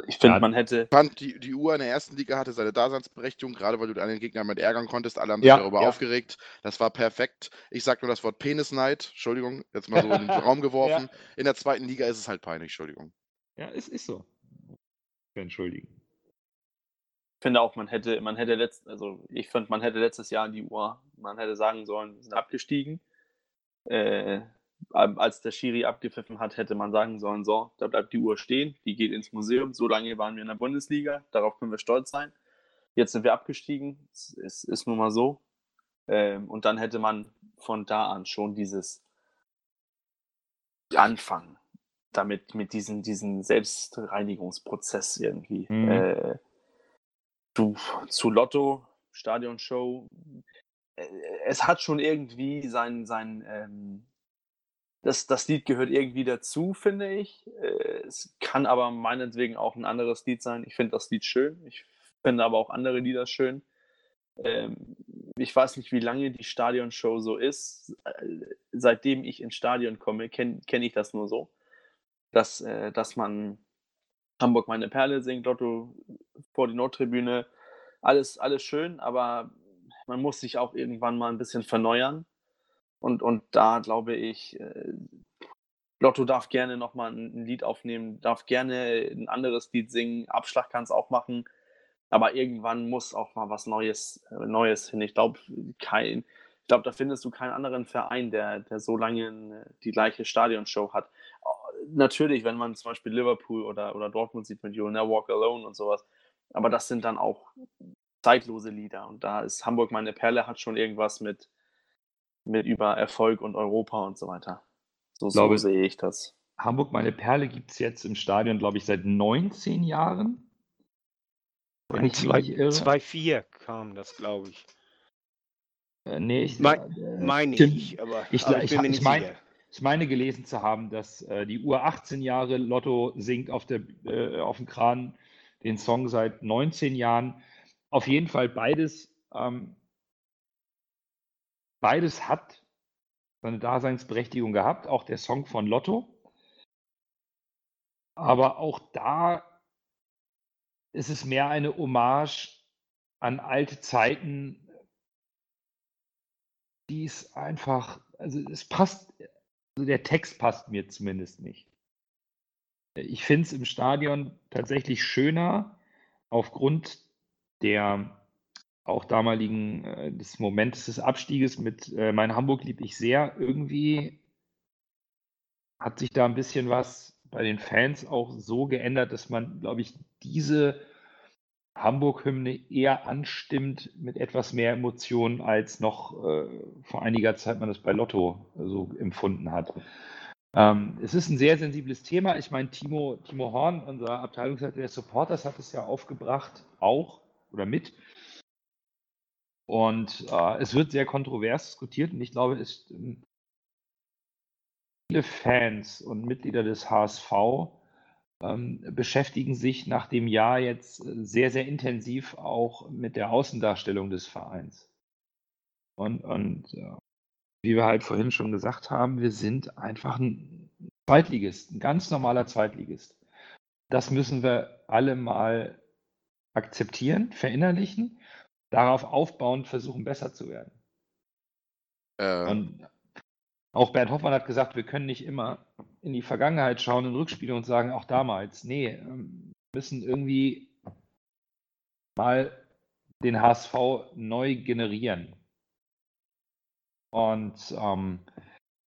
Ich finde, Ja. man hätte. Ich fand, die, die Uhr in der ersten Liga hatte seine Daseinsberechtigung, gerade weil du deinen Gegner mit ärgern konntest. Alle haben sich Ja, darüber ja. aufgeregt. Das war perfekt. Ich sag nur das Wort Penisneid. Entschuldigung, jetzt mal so in den [LAUGHS] Raum geworfen. In der zweiten Liga ist es halt peinlich. Entschuldigung. Ja, es ist so. Entschuldigen. Ich finde auch, man hätte, man hätte letzt, also ich finde, man hätte letztes Jahr die Uhr, man hätte sagen sollen, wir sind abgestiegen. Äh, als der Schiri abgepfiffen hat, hätte man sagen sollen, so, da bleibt die Uhr stehen, die geht ins Museum. So lange waren wir in der Bundesliga, darauf können wir stolz sein. Jetzt sind wir abgestiegen, es ist, ist nun mal so. Ähm, und dann hätte man von da an schon dieses Anfangen damit, mit diesem, diesen Selbstreinigungsprozess irgendwie. Mhm. Äh, zu, zu Lotto, Stadionshow. Äh, Es hat schon irgendwie sein, sein ähm, das, das Lied gehört irgendwie dazu, finde ich. Äh, Es kann aber meinetwegen auch ein anderes Lied sein. Ich finde das Lied schön. Ich finde aber auch andere Lieder schön. Ähm, Ich weiß nicht, wie lange die Stadionshow so ist. Äh, Seitdem ich ins Stadion komme, kenne kenn ich das nur so, dass, dass man Hamburg meine Perle singt, Lotto vor die Nordtribüne. Alles, alles schön, aber man muss sich auch irgendwann mal ein bisschen verneuern. Und, und da glaube ich, äh, Lotto darf gerne nochmal ein, Lied aufnehmen, darf gerne ein anderes Lied singen, Abschlag kann es auch machen, aber irgendwann muss auch mal was Neues, äh, Neues hin. Ich glaube, kein, da findest du keinen anderen Verein, der, der so lange äh, die gleiche Stadionshow hat. Natürlich, wenn man zum Beispiel Liverpool oder, oder Dortmund sieht mit You'll Never Walk Alone und sowas, aber das sind dann auch zeitlose Lieder. Und da ist Hamburg meine Perle, hat schon irgendwas mit, mit über Erfolg und Europa und so weiter. So, glaube, so sehe ich das. Hamburg, meine Perle gibt es jetzt im Stadion, glaube ich, seit 19 Jahren. Wenn ich mich nicht irre. 2-4 kam das, glaube ich. Äh, nee, ich, Mein- äh, Meine stimmt. ich, aber, Ich, aber ich, bin mir ich, nicht mein, sicher. ich meine gelesen zu haben, dass äh, die Uhr 18 Jahre Lotto singt auf, der, äh, auf dem Kran den Song seit 19 Jahren. Auf jeden Fall beides, ähm, beides hat seine Daseinsberechtigung gehabt, auch der Song von Lotto. Aber auch da ist es mehr eine Hommage an alte Zeiten, die ist einfach, also es passt, also der Text passt mir zumindest nicht. Ich finde es im Stadion tatsächlich schöner aufgrund der auch damaligen äh, des Momentes des Abstieges mit äh, Mein Hamburg lieb ich sehr. Irgendwie hat sich da ein bisschen was bei den Fans auch so geändert, dass man, glaube ich, diese Hamburg-Hymne eher anstimmt mit etwas mehr Emotionen, als noch äh, vor einiger Zeit man das bei Lotto so empfunden hat. Ähm, es ist ein sehr sensibles Thema. Ich meine, Timo, Timo Horn, unser Abteilungsleiter der Supporters, hat es ja aufgebracht, auch oder mit. Und äh, es wird sehr kontrovers diskutiert und ich glaube, es, viele Fans und Mitglieder des HSV ähm, beschäftigen sich nach dem Jahr jetzt äh, sehr, sehr intensiv auch mit der Außendarstellung des Vereins. Und, und äh, wie wir halt vorhin schon gesagt haben, wir sind einfach ein Zweitligist, ein ganz normaler Zweitligist. Das müssen wir alle mal akzeptieren, verinnerlichen, darauf aufbauend versuchen, besser zu werden. Äh. Und auch Bernd Hoffmann hat gesagt, wir können nicht immer in die Vergangenheit schauen, in Rückspiele und sagen, auch damals. Nee, ähm, wir müssen irgendwie mal den HSV neu generieren. Und ähm,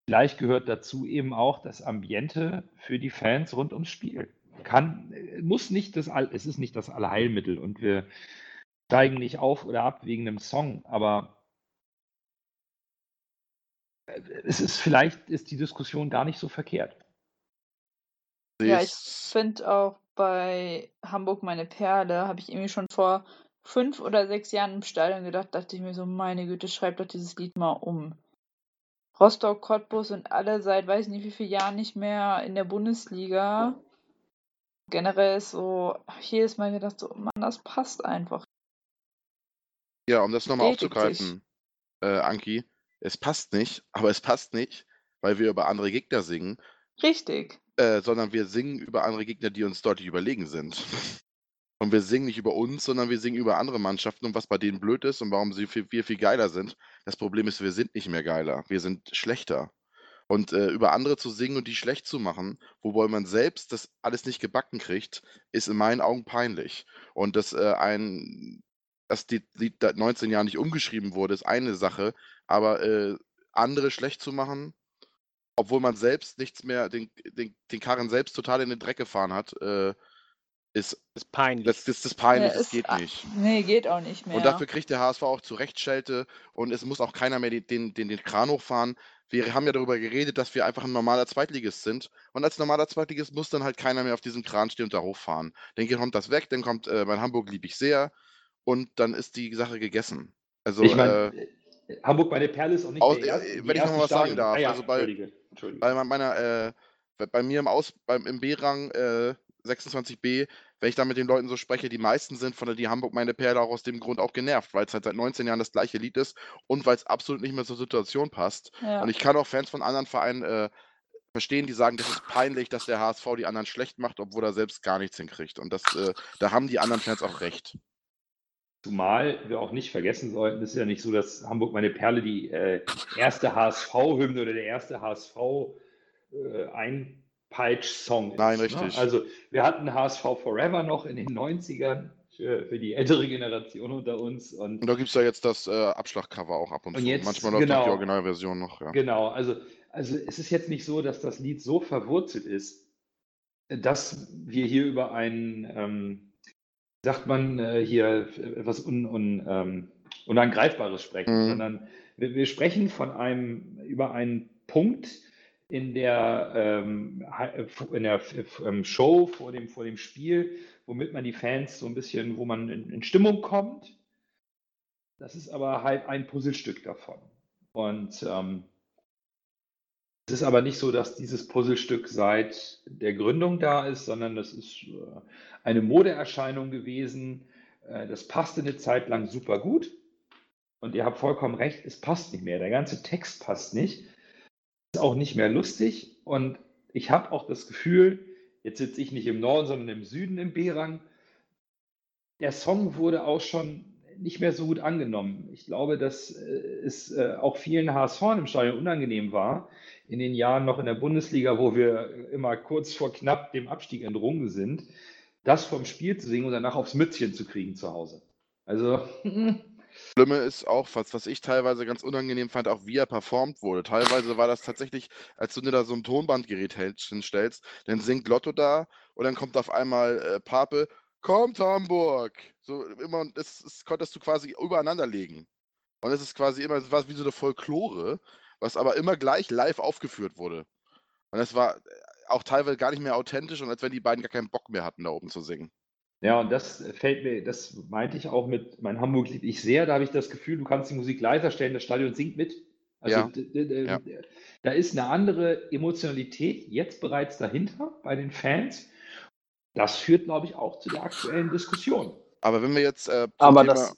vielleicht gehört dazu eben auch das Ambiente für die Fans rund ums Spiel. Kann, muss nicht das, es ist nicht das Allheilmittel und wir steigen nicht auf oder ab wegen einem Song, aber es ist vielleicht ist die Diskussion gar nicht so verkehrt. Ja, ich finde auch bei Hamburg meine Perle, habe ich irgendwie schon vor fünf oder sechs Jahren im Stadion gedacht, dachte ich mir so, meine Güte, schreib doch dieses Lied mal um. Rostock, Cottbus und alle seit weiß nicht wie vielen Jahren nicht mehr in der Bundesliga. Generell ist so, ich jedes Mal gedacht, so, Mann, das passt einfach. Ja, um das nochmal aufzugreifen, äh, Anki, es passt nicht, [LAUGHS] aber es passt nicht, weil wir über andere Gegner singen. Richtig. Äh, sondern wir singen über andere Gegner, die uns deutlich überlegen sind. [LAUGHS] Und wir singen nicht über uns, sondern wir singen über andere Mannschaften und was bei denen blöd ist und warum sie viel, viel, viel geiler sind. Das Problem ist, wir sind nicht mehr geiler, wir sind schlechter. Und äh, über andere zu singen und die schlecht zu machen, wobei man selbst das alles nicht gebacken kriegt, ist in meinen Augen peinlich. Und dass äh, ein, dass die Lied 19 Jahre nicht umgeschrieben wurde, ist eine Sache, aber äh, andere schlecht zu machen, obwohl man selbst nichts mehr, den, den, den Karren selbst total in den Dreck gefahren hat, äh, ist, ist peinlich. Das, das, das peinlich, ja, das geht nicht. Nee, geht auch nicht mehr. Und dafür kriegt der HSV auch zu Recht Schelte und es muss auch keiner mehr den, den, den, den Kran hochfahren. Wir haben ja darüber geredet, dass wir einfach ein normaler Zweitligist sind. Und als normaler Zweitligist muss dann halt keiner mehr auf diesem Kran stehen und da hochfahren. Dann kommt das weg, dann kommt äh, mein Hamburg lieb ich sehr und dann ist die Sache gegessen. Also, ich mein, äh, Hamburg meine Perle ist auch nicht aus, der erste, äh, Wenn ich noch mal was sagen darf. Ah, ja, also bei, Entschuldige, Entschuldige. bei meiner, äh, bei mir im, Aus, beim, im B-Rang äh, 26b, wenn ich da mit den Leuten so spreche, die meisten sind von der Die Hamburg meine Perle auch aus dem Grund auch genervt, weil es halt seit 19 Jahren das gleiche Lied ist und weil es absolut nicht mehr zur Situation passt. Ja. Und ich kann auch Fans von anderen Vereinen äh, verstehen, die sagen, das ist peinlich, dass der HSV die anderen schlecht macht, obwohl er selbst gar nichts hinkriegt. Und das, äh, da haben die anderen Fans auch recht. Zumal wir auch nicht vergessen sollten, es ist ja nicht so, dass Hamburg meine Perle die äh, erste HSV-Hymne oder der erste HSV äh, Einpeitsch-Song ist. Nein, ne? richtig. Ne? Also wir hatten HSV Forever noch in den 90ern für, für die ältere Generation unter uns. Und, und da gibt es ja jetzt das äh, Abschlagcover auch ab und, und zu. Jetzt, Manchmal läuft genau, die Originalversion noch. Ja. Genau, also, also es ist jetzt nicht so, dass das Lied so verwurzelt ist, dass wir hier über einen ähm, sagt man äh, hier etwas un, un, ähm, Unangreifbares sprechen, mhm. sondern wir, wir, sprechen von einem, über einen Punkt in der, ähm, in der ähm, Show vor dem, vor dem Spiel, womit man die Fans so ein bisschen, wo man in, in Stimmung kommt. Das ist aber halt ein Puzzlestück davon. Und ähm, es ist aber nicht so, dass dieses Puzzlestück seit der Gründung da ist, sondern das ist äh, eine Modeerscheinung gewesen. Äh, das passte eine Zeit lang super gut. Und ihr habt vollkommen recht, es passt nicht mehr. Der ganze Text passt nicht. Auch nicht mehr lustig. Und ich habe auch das Gefühl, jetzt sitze ich nicht im Norden, sondern im Süden im B-Rang. Der Song wurde auch schon nicht mehr so gut angenommen. Ich glaube, dass äh, es äh, auch vielen HSV im Stadion unangenehm war, in den Jahren noch in der Bundesliga, wo wir immer kurz vor knapp dem Abstieg entrungen sind, das vom Spiel zu singen und danach aufs Mützchen zu kriegen zu Hause. Also. [LAUGHS] Schlimme ist auch, was, was ich teilweise ganz unangenehm fand, auch wie er performt wurde. Teilweise war das tatsächlich, als du dir da so ein Tonbandgerät hinstellst, dann singt Lotto da und dann kommt auf einmal äh, Pape kommt Hamburg. So immer, das, das konntest du quasi übereinander legen. Und es ist quasi immer, es war wie so eine Folklore, was aber immer gleich live aufgeführt wurde. Und es war auch teilweise gar nicht mehr authentisch und als wenn die beiden gar keinen Bock mehr hatten, da oben zu singen. Ja, und das fällt mir, das meinte ich auch mit mein Hamburg liebe ich sehr. Da habe ich das Gefühl, du kannst die Musik leiser stellen, das Stadion singt mit. Also Ja, ja. da ist eine andere Emotionalität jetzt bereits dahinter bei den Fans. Das führt, glaube ich, auch zu der aktuellen Diskussion. Aber wenn wir jetzt äh, zum Aber Thema, das,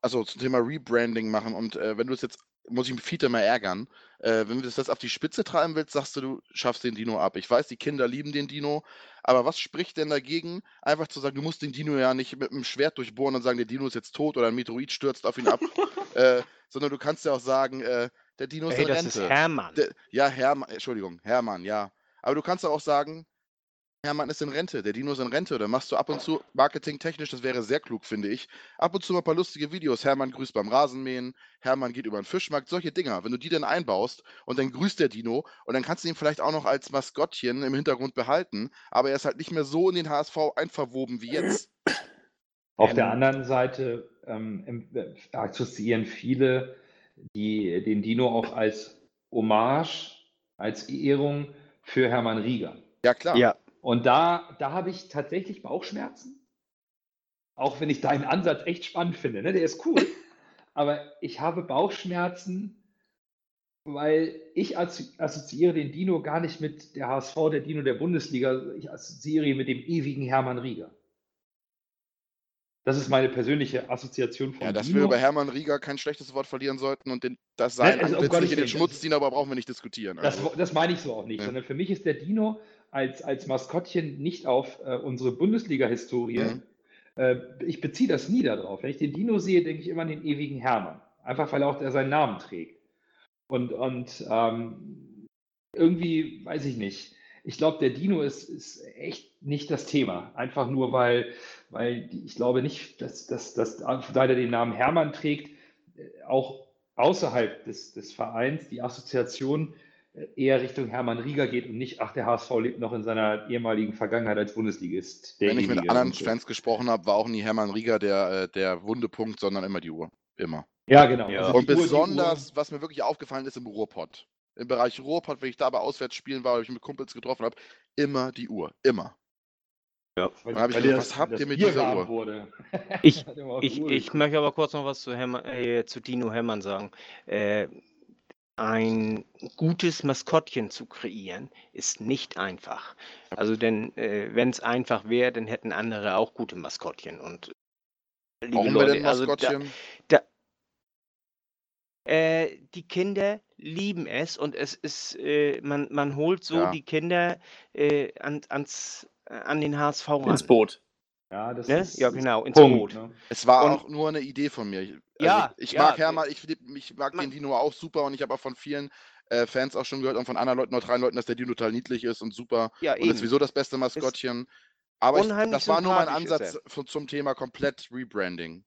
also zum Thema Rebranding machen und äh, wenn du es jetzt, muss ich Fiete mal ärgern, äh, wenn du das jetzt auf die Spitze treiben willst, sagst du, du schaffst den Dino ab. Ich weiß, die Kinder lieben den Dino, aber was spricht denn dagegen, einfach zu sagen, du musst den Dino ja nicht mit einem Schwert durchbohren und sagen, der Dino ist jetzt tot oder ein Meteorit stürzt auf ihn ab, [LAUGHS] äh, sondern du kannst ja auch sagen, äh, der Dino ist Ey, in das Rente. ist Hermann. Der, ja, Hermann, Entschuldigung, Hermann, ja. Aber du kannst auch sagen, Hermann ist in Rente, der Dino ist in Rente. Oder machst du ab und zu, marketingtechnisch, das wäre sehr klug, finde ich, ab und zu mal ein paar lustige Videos. Hermann grüßt beim Rasenmähen, Hermann geht über den Fischmarkt, solche Dinger. Wenn du die dann einbaust und dann grüßt der Dino und dann kannst du ihn vielleicht auch noch als Maskottchen im Hintergrund behalten, aber er ist halt nicht mehr so in den HSV einverwoben wie jetzt. Auf der Ähm, anderen Seite ähm, äh, assoziieren viele die, den Dino auch als Hommage, als Ehrung für Hermann Rieger. Ja, klar. Ja, Und da, da habe ich tatsächlich Bauchschmerzen. Auch wenn ich deinen Ansatz echt spannend finde. Ne? Der ist cool. [LAUGHS] Aber ich habe Bauchschmerzen, weil ich assozi- assoziiere den Dino gar nicht mit der HSV, der Dino der Bundesliga. Ich assoziiere ihn mit dem ewigen Hermann Rieger. Das ist meine persönliche Assoziation von Ja, dass Dino. wir über Hermann Rieger kein schlechtes Wort verlieren sollten und den, das sein also um Antlitz Gottes nicht in den Schmutz das- ziehen, aber brauchen wir nicht diskutieren. Das, Also. das meine ich so auch nicht, Ja. sondern für mich ist der Dino als, als Maskottchen nicht auf äh, unsere Bundesliga-Historie. Mhm. Äh, ich beziehe das nie darauf. Wenn ich den Dino sehe, denke ich immer an den ewigen Hermann. Einfach weil auch er seinen Namen trägt. Und, und ähm, irgendwie, weiß ich nicht. Ich glaube, der Dino ist, ist echt nicht das Thema. Einfach nur, weil, weil ich glaube nicht, dass, dass, dass, da er den Namen Hermann trägt, äh, auch außerhalb des, des Vereins die Assoziation eher Richtung Hermann Rieger geht und nicht, ach, der HSV lebt noch in seiner ehemaligen Vergangenheit als Bundesligist. Wenn ich mit anderen so. Fans gesprochen habe, war auch nie Hermann Rieger der, äh, der wunde Punkt, sondern immer die Uhr. Immer. Ja, genau. Ja. Also Und Uhr- besonders, was mir wirklich aufgefallen ist im Ruhrpott. Im Bereich Ruhrpott, wenn ich da bei Auswärtsspielen war, weil ich mit Kumpels getroffen habe, immer die Uhr. Immer. Ich weil gesagt, dir was habt das ihr mit Bier dieser Uhr? Wurde. Ich- [LAUGHS] Ich, ich möchte aber kurz noch was zu, Hermann, äh, zu Dino Hermann sagen. Äh, ein gutes Maskottchen zu kreieren, ist nicht einfach. Also denn äh, wenn es einfach wäre, dann hätten andere auch gute Maskottchen. Und liebe wir Leute, denn also da, Maskottchen? äh, die Kinder lieben es und es ist, äh, man, man holt so Ja. die Kinder äh, an, ans, an den HSV ran. ins Boot. Ja, das Ne? ist, Ja, genau, ins Punkt, Boot. ne? Es war Und- auch nur eine Idee von mir. Ich- Also Ja, ich ja, mag äh, Hermann, ich, ich mag man- den Dino auch super und ich habe auch von vielen äh, Fans auch schon gehört und von anderen Leuten, neutralen Leuten, dass der Dino total niedlich ist und super Ja, und ist sowieso das beste Maskottchen. Aber ich, das war nur mein Ansatz zum Thema komplett Rebranding.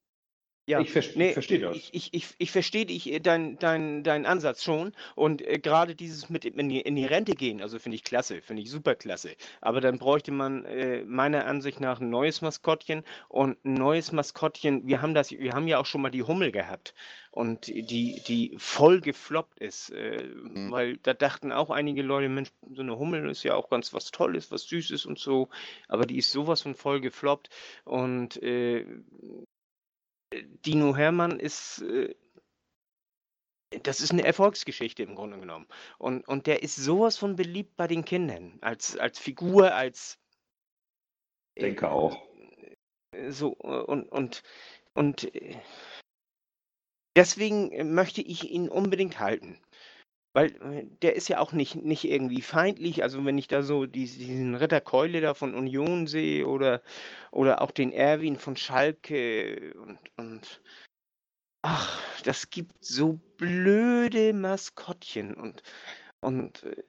Ja, Ich, verste- nee, ich verstehe das. Ich, ich, ich, ich verstehe dich, äh, dein, dein, deinen Ansatz schon. Und äh, gerade dieses mit in die, in die Rente gehen, also finde ich klasse, finde ich super klasse. Aber dann bräuchte man äh, meiner Ansicht nach ein neues Maskottchen. Und ein neues Maskottchen, wir haben das, wir haben ja auch schon mal die Hummel gehabt. Und die, die voll gefloppt ist. Äh, Mhm. Weil da dachten auch einige Leute, Mensch, so eine Hummel ist ja auch ganz was Tolles, was Süßes und so. Aber die ist sowas von voll gefloppt. Und äh, Dino Hermann ist, äh, das ist eine Erfolgsgeschichte im Grunde genommen. Und, und der ist sowas von beliebt bei den Kindern, als, als Figur, als Ich denke auch. äh, so äh, und, und, und äh, deswegen äh, möchte ich ihn unbedingt halten. Weil äh, der ist ja auch nicht, nicht irgendwie feindlich. Also wenn ich da so dies- diesen Ritter Keule da von Union sehe oder, oder auch den Erwin von Schalke und, und ach, das gibt so blöde Maskottchen und, und äh,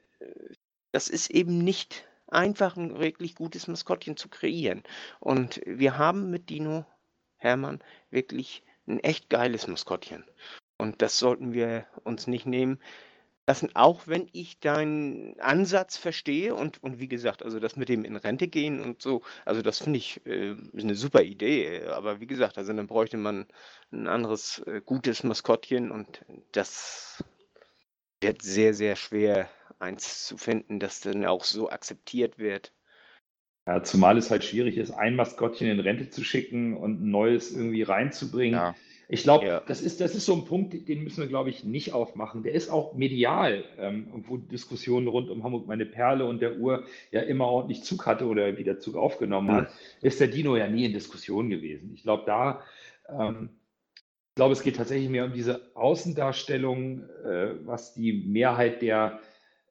das ist eben nicht einfach ein wirklich gutes Maskottchen zu kreieren. Und wir haben mit Dino Hermann wirklich ein echt geiles Maskottchen. Und das sollten wir uns nicht nehmen. Lassen, auch wenn ich deinen Ansatz verstehe und, und wie gesagt, also das mit dem in Rente gehen und so, also das finde ich äh, eine super Idee. Aber wie gesagt, also dann bräuchte man ein anderes äh, gutes Maskottchen und das wird sehr, sehr schwer, eins zu finden, das dann auch so akzeptiert wird. Ja, zumal es halt schwierig ist, ein Maskottchen in Rente zu schicken und ein neues irgendwie reinzubringen. Ja. Ich glaube, Ja. das, ist, das ist so ein Punkt, den müssen wir, glaube ich, nicht aufmachen. Der ist auch medial, ähm, wo Diskussionen rund um Hamburg meine Perle und der Uhr ja immer ordentlich Zug hatte oder wieder Zug aufgenommen hat, ist der Dino ja nie in Diskussion gewesen. Ich glaube, da, ähm, ich glaube, es geht tatsächlich mehr um diese Außendarstellung, äh, was die Mehrheit der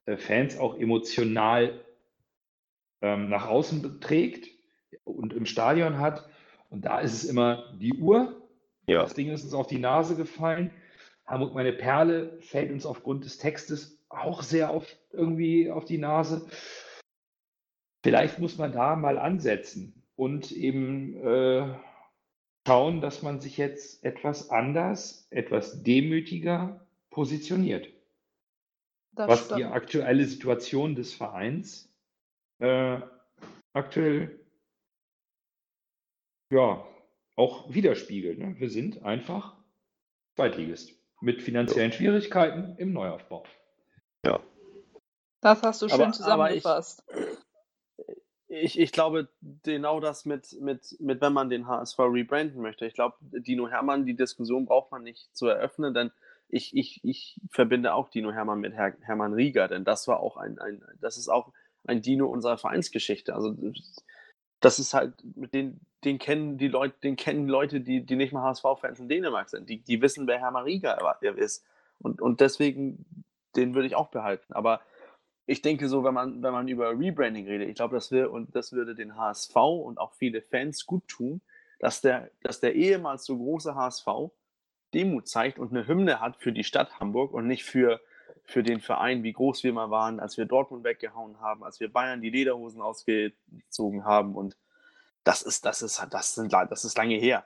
äh, Fans auch emotional ähm, nach außen trägt und im Stadion hat. Und da ist es immer die Uhr, Ja. das Ding ist uns auf die Nase gefallen. Hamburg, meine Perle, fällt uns aufgrund des Textes auch sehr auf, irgendwie auf die Nase. Vielleicht muss man da mal ansetzen und eben äh, schauen, dass man sich jetzt etwas anders, etwas demütiger positioniert, Das was die stimmt. aktuelle Situation des Vereins äh, aktuell ja auch widerspiegelt. Ne? Wir sind einfach Zweitligist mit finanziellen Schwierigkeiten im Neuaufbau. Das hast du schön Aber- aber ich- zusammengefasst. Ich, ich glaube, genau das mit, mit, mit, wenn man den HSV rebranden möchte. Ich glaube, Dino Hermann, die Diskussion braucht man nicht zu eröffnen, denn ich, ich, ich verbinde auch Dino Hermann mit Her Hermann Rieger, denn das war auch ein, ein, das ist auch ein Dino unserer Vereinsgeschichte. Also das ist halt, mit den, den kennen die Leute, den kennen Leute, die, die nicht mal HSV-Fans in Dänemark sind. Die, die wissen, wer Rieger er ist. Und, und deswegen, den würde ich auch behalten. Aber ich denke so, wenn man, wenn man über Rebranding redet, ich glaube, das, wär, und das würde den HSV und auch viele Fans gut tun, dass der, dass der ehemals so große HSV Demut zeigt und eine Hymne hat für die Stadt Hamburg und nicht für, für den Verein, wie groß wir mal waren, als wir Dortmund weggehauen haben, als wir Bayern die Lederhosen ausgezogen haben. Und das ist, das ist, das sind, das ist lange her.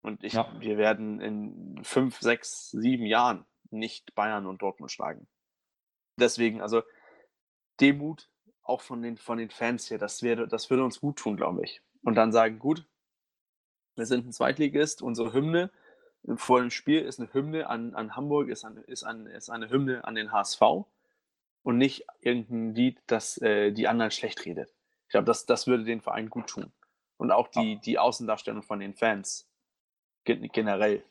Und ich, Ja. wir werden in fünf, sechs, sieben Jahren nicht Bayern und Dortmund schlagen. Deswegen, also Demut auch von den, von den Fans hier, das, wäre, das würde uns gut tun, glaube ich. Und dann sagen, gut, wir sind ein Zweitligist, unsere Hymne vor dem Spiel ist eine Hymne an, an Hamburg, ist, ein, ist, ein, ist eine Hymne an den HSV und nicht irgendein Lied, das äh, die anderen schlecht redet. Ich glaube, das, das würde den Verein gut tun. Und auch die, die Außendarstellung von den Fans gen- generell.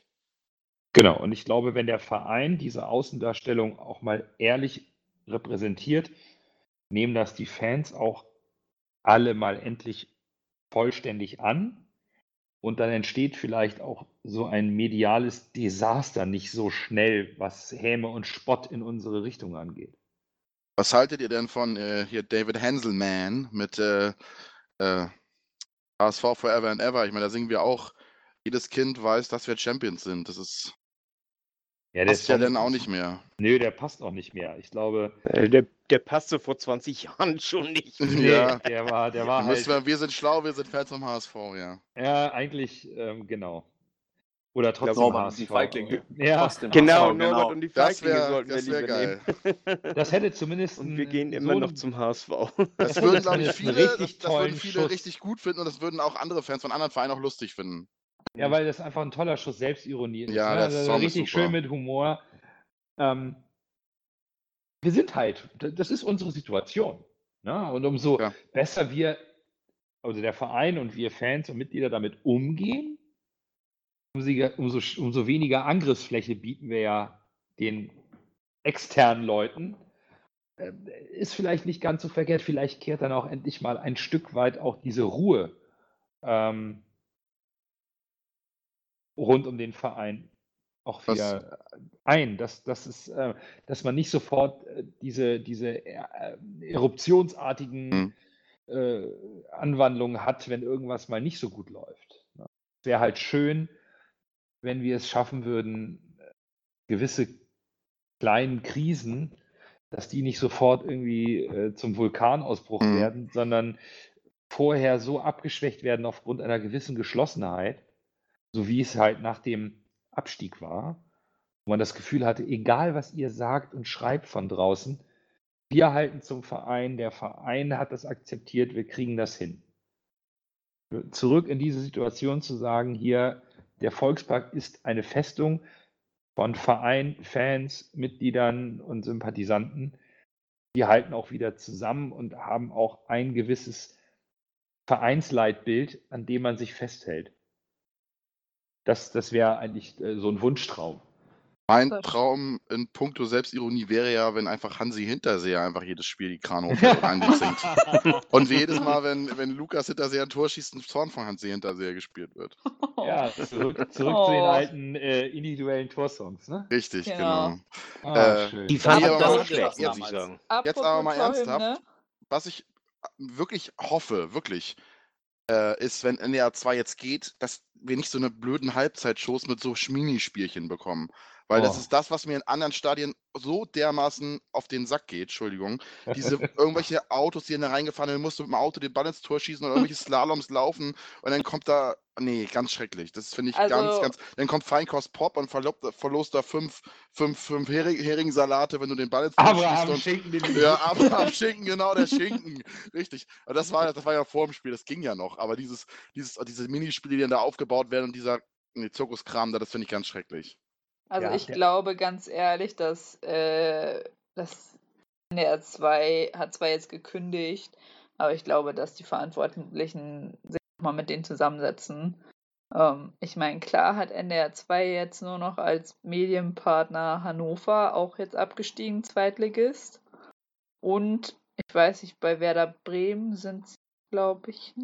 Genau, und ich glaube, wenn der Verein diese Außendarstellung auch mal ehrlich repräsentiert, nehmen das die Fans auch alle mal endlich vollständig an. Und dann entsteht vielleicht auch so ein mediales Desaster nicht so schnell, was Häme und Spott in unsere Richtung angeht. Was haltet ihr denn von äh, hier David Hanselman mit äh, äh, HSV Forever and Ever? Ich meine, da singen wir auch, jedes Kind weiß, dass wir Champions sind. Das ist Ja, passt ja dann auch nicht mehr. Nö, der passt auch nicht mehr. Ich glaube, Äh, Der, der passte vor 20 [LAUGHS] Jahren schon nicht. nee, Ja. [LAUGHS] der war, der war halt. wir, wir sind schlau, wir sind Fans vom HSV, ja. Ja, eigentlich, ähm, genau. Oder trotzdem Norbert und HSV. die Feiglinge. Ja, Trotzdem Genau, HSV, Norbert und die Das Feiglinge wäre sollten wir das wär lieber geil. nehmen. das hätte zumindest. Und wir gehen so immer noch ein- zum HSV. Das würden, glaube ich, viele, richtig das, das würden viele Schuss. richtig gut finden und das würden auch andere Fans von anderen Vereinen auch lustig finden. Ja, weil das einfach ein toller Schuss Selbstironie ist. Ja, ne? der Also Song ist richtig super. schön mit Humor. Ähm, wir sind halt, das ist unsere Situation. Ne? Und umso Ja. besser wir, also der Verein und wir Fans und Mitglieder damit umgehen, umso, umso, weniger Angriffsfläche bieten wir ja den externen Leuten. Äh, Ist vielleicht nicht ganz so verkehrt, vielleicht kehrt dann auch endlich mal ein Stück weit auch diese Ruhe ähm, rund um den Verein auch wieder ein, dass, dass, es, äh, dass man nicht sofort äh, diese, diese äh, eruptionsartigen Mhm. äh, Anwandlungen hat, wenn irgendwas mal nicht so gut läuft. Ne? Es wäre halt schön, wenn wir es schaffen würden, äh, gewisse kleinen Krisen, dass die nicht sofort irgendwie äh, zum Vulkanausbruch Mhm. werden, sondern vorher so abgeschwächt werden aufgrund einer gewissen Geschlossenheit, so wie es halt nach dem Abstieg war. wo man das Gefühl hatte, egal was ihr sagt und schreibt von draußen, wir halten zum Verein, der Verein hat das akzeptiert, wir kriegen das hin. Zurück in diese Situation zu sagen, hier, der Volkspark ist eine Festung von Verein, Fans, Mitgliedern und Sympathisanten. Die halten auch wieder zusammen und haben auch ein gewisses Vereinsleitbild, an dem man sich festhält. Das, das wäre eigentlich äh, so ein Wunschtraum. Mein Traum in puncto Selbstironie wäre ja, wenn einfach Hansi Hinterseher einfach jedes Spiel die Krane hochhält [LAUGHS] und wie jedes [LAUGHS] Mal, wenn, wenn Lukas Hinterseher ein Tor schießt, ein Zorn von Hansi Hinterseher gespielt wird. Ja, zurück, zurück zu den Oh. alten äh, individuellen Torsongs, ne? Richtig, Genau. genau. Ah, Äh, schön. Die fand ich aber schlecht, jetzt- muss ich sagen. Jetzt aber mal ernsthaft. Torhymne, Was ich wirklich hoffe, wirklich, äh, ist, wenn NDR 2 jetzt geht, dass wir nicht so eine blöden Halbzeitshows mit so Minispielchen bekommen. Weil das Oh. ist das, was mir in anderen Stadien so dermaßen auf den Sack geht, Entschuldigung. Diese [LAUGHS] irgendwelche Autos, die in da reingefahren sind, musst du mit dem Auto den Ball ins Tor schießen oder irgendwelche Slaloms laufen und dann kommt da, nee, ganz schrecklich. Das finde ich ganz, Also- ganz, dann kommt Feinkost Pop und verlobt, verlost da fünf, fünf, fünf Hering, Heringssalate, wenn du den Ball ins Tor Abraham schießt und Schinken, ja, [LAUGHS] Abraham Schinken, genau, der Schinken. Richtig. Aber das war, das war ja vor dem Spiel, das ging ja noch. Aber dieses, dieses, diese Minispiele, die dann da aufgebaut werden und dieser nee, Zirkuskram da, das finde ich ganz schrecklich. Also Ja, ich der- glaube ganz ehrlich, dass äh, das NDR 2 hat zwar jetzt gekündigt, aber ich glaube, dass die Verantwortlichen sich mal mit denen zusammensetzen. Ähm, ich meine, klar hat NDR 2 jetzt nur noch als Medienpartner Hannover auch jetzt abgestiegen, Zweitligist. Und ich weiß nicht, bei Werder Bremen sind sie, glaube ich,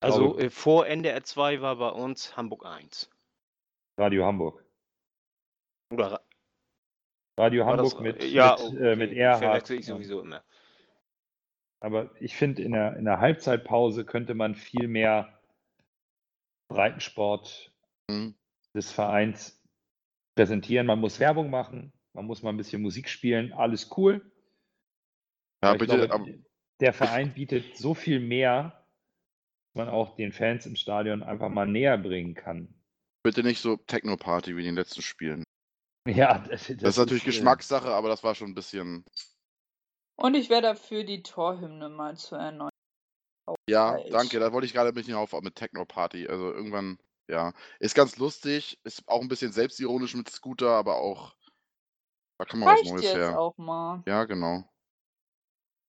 Also äh, vor NDR 2 war bei uns Hamburg 1. Radio Hamburg. Oder Ra- Radio war das- Hamburg mit, ja, mit, okay, äh, mit Erhard. verwechsel ich sowieso immer. Aber ich finde, in der, in der Halbzeitpause könnte man viel mehr Breitensport Mhm. des Vereins präsentieren. Man muss Werbung machen, man muss mal ein bisschen Musik spielen, alles cool. Ja, bitte, glaube, der Verein bietet so viel mehr, man auch den Fans im Stadion einfach mal näher bringen kann. bitte nicht so Techno-Party wie in den letzten Spielen. [LAUGHS] Ja, das, Das, ist natürlich äh, Geschmackssache, aber das war schon ein bisschen. Und ich wäre dafür, die Torhymne mal zu erneuern. Ja, danke, da wollte ich gerade ein bisschen auf mit Techno-Party. Also irgendwann, ja. Ist ganz lustig, ist auch ein bisschen selbstironisch mit Scooter, aber auch. Da kann man was Reicht Neues jetzt her. auch mal. Ja, genau.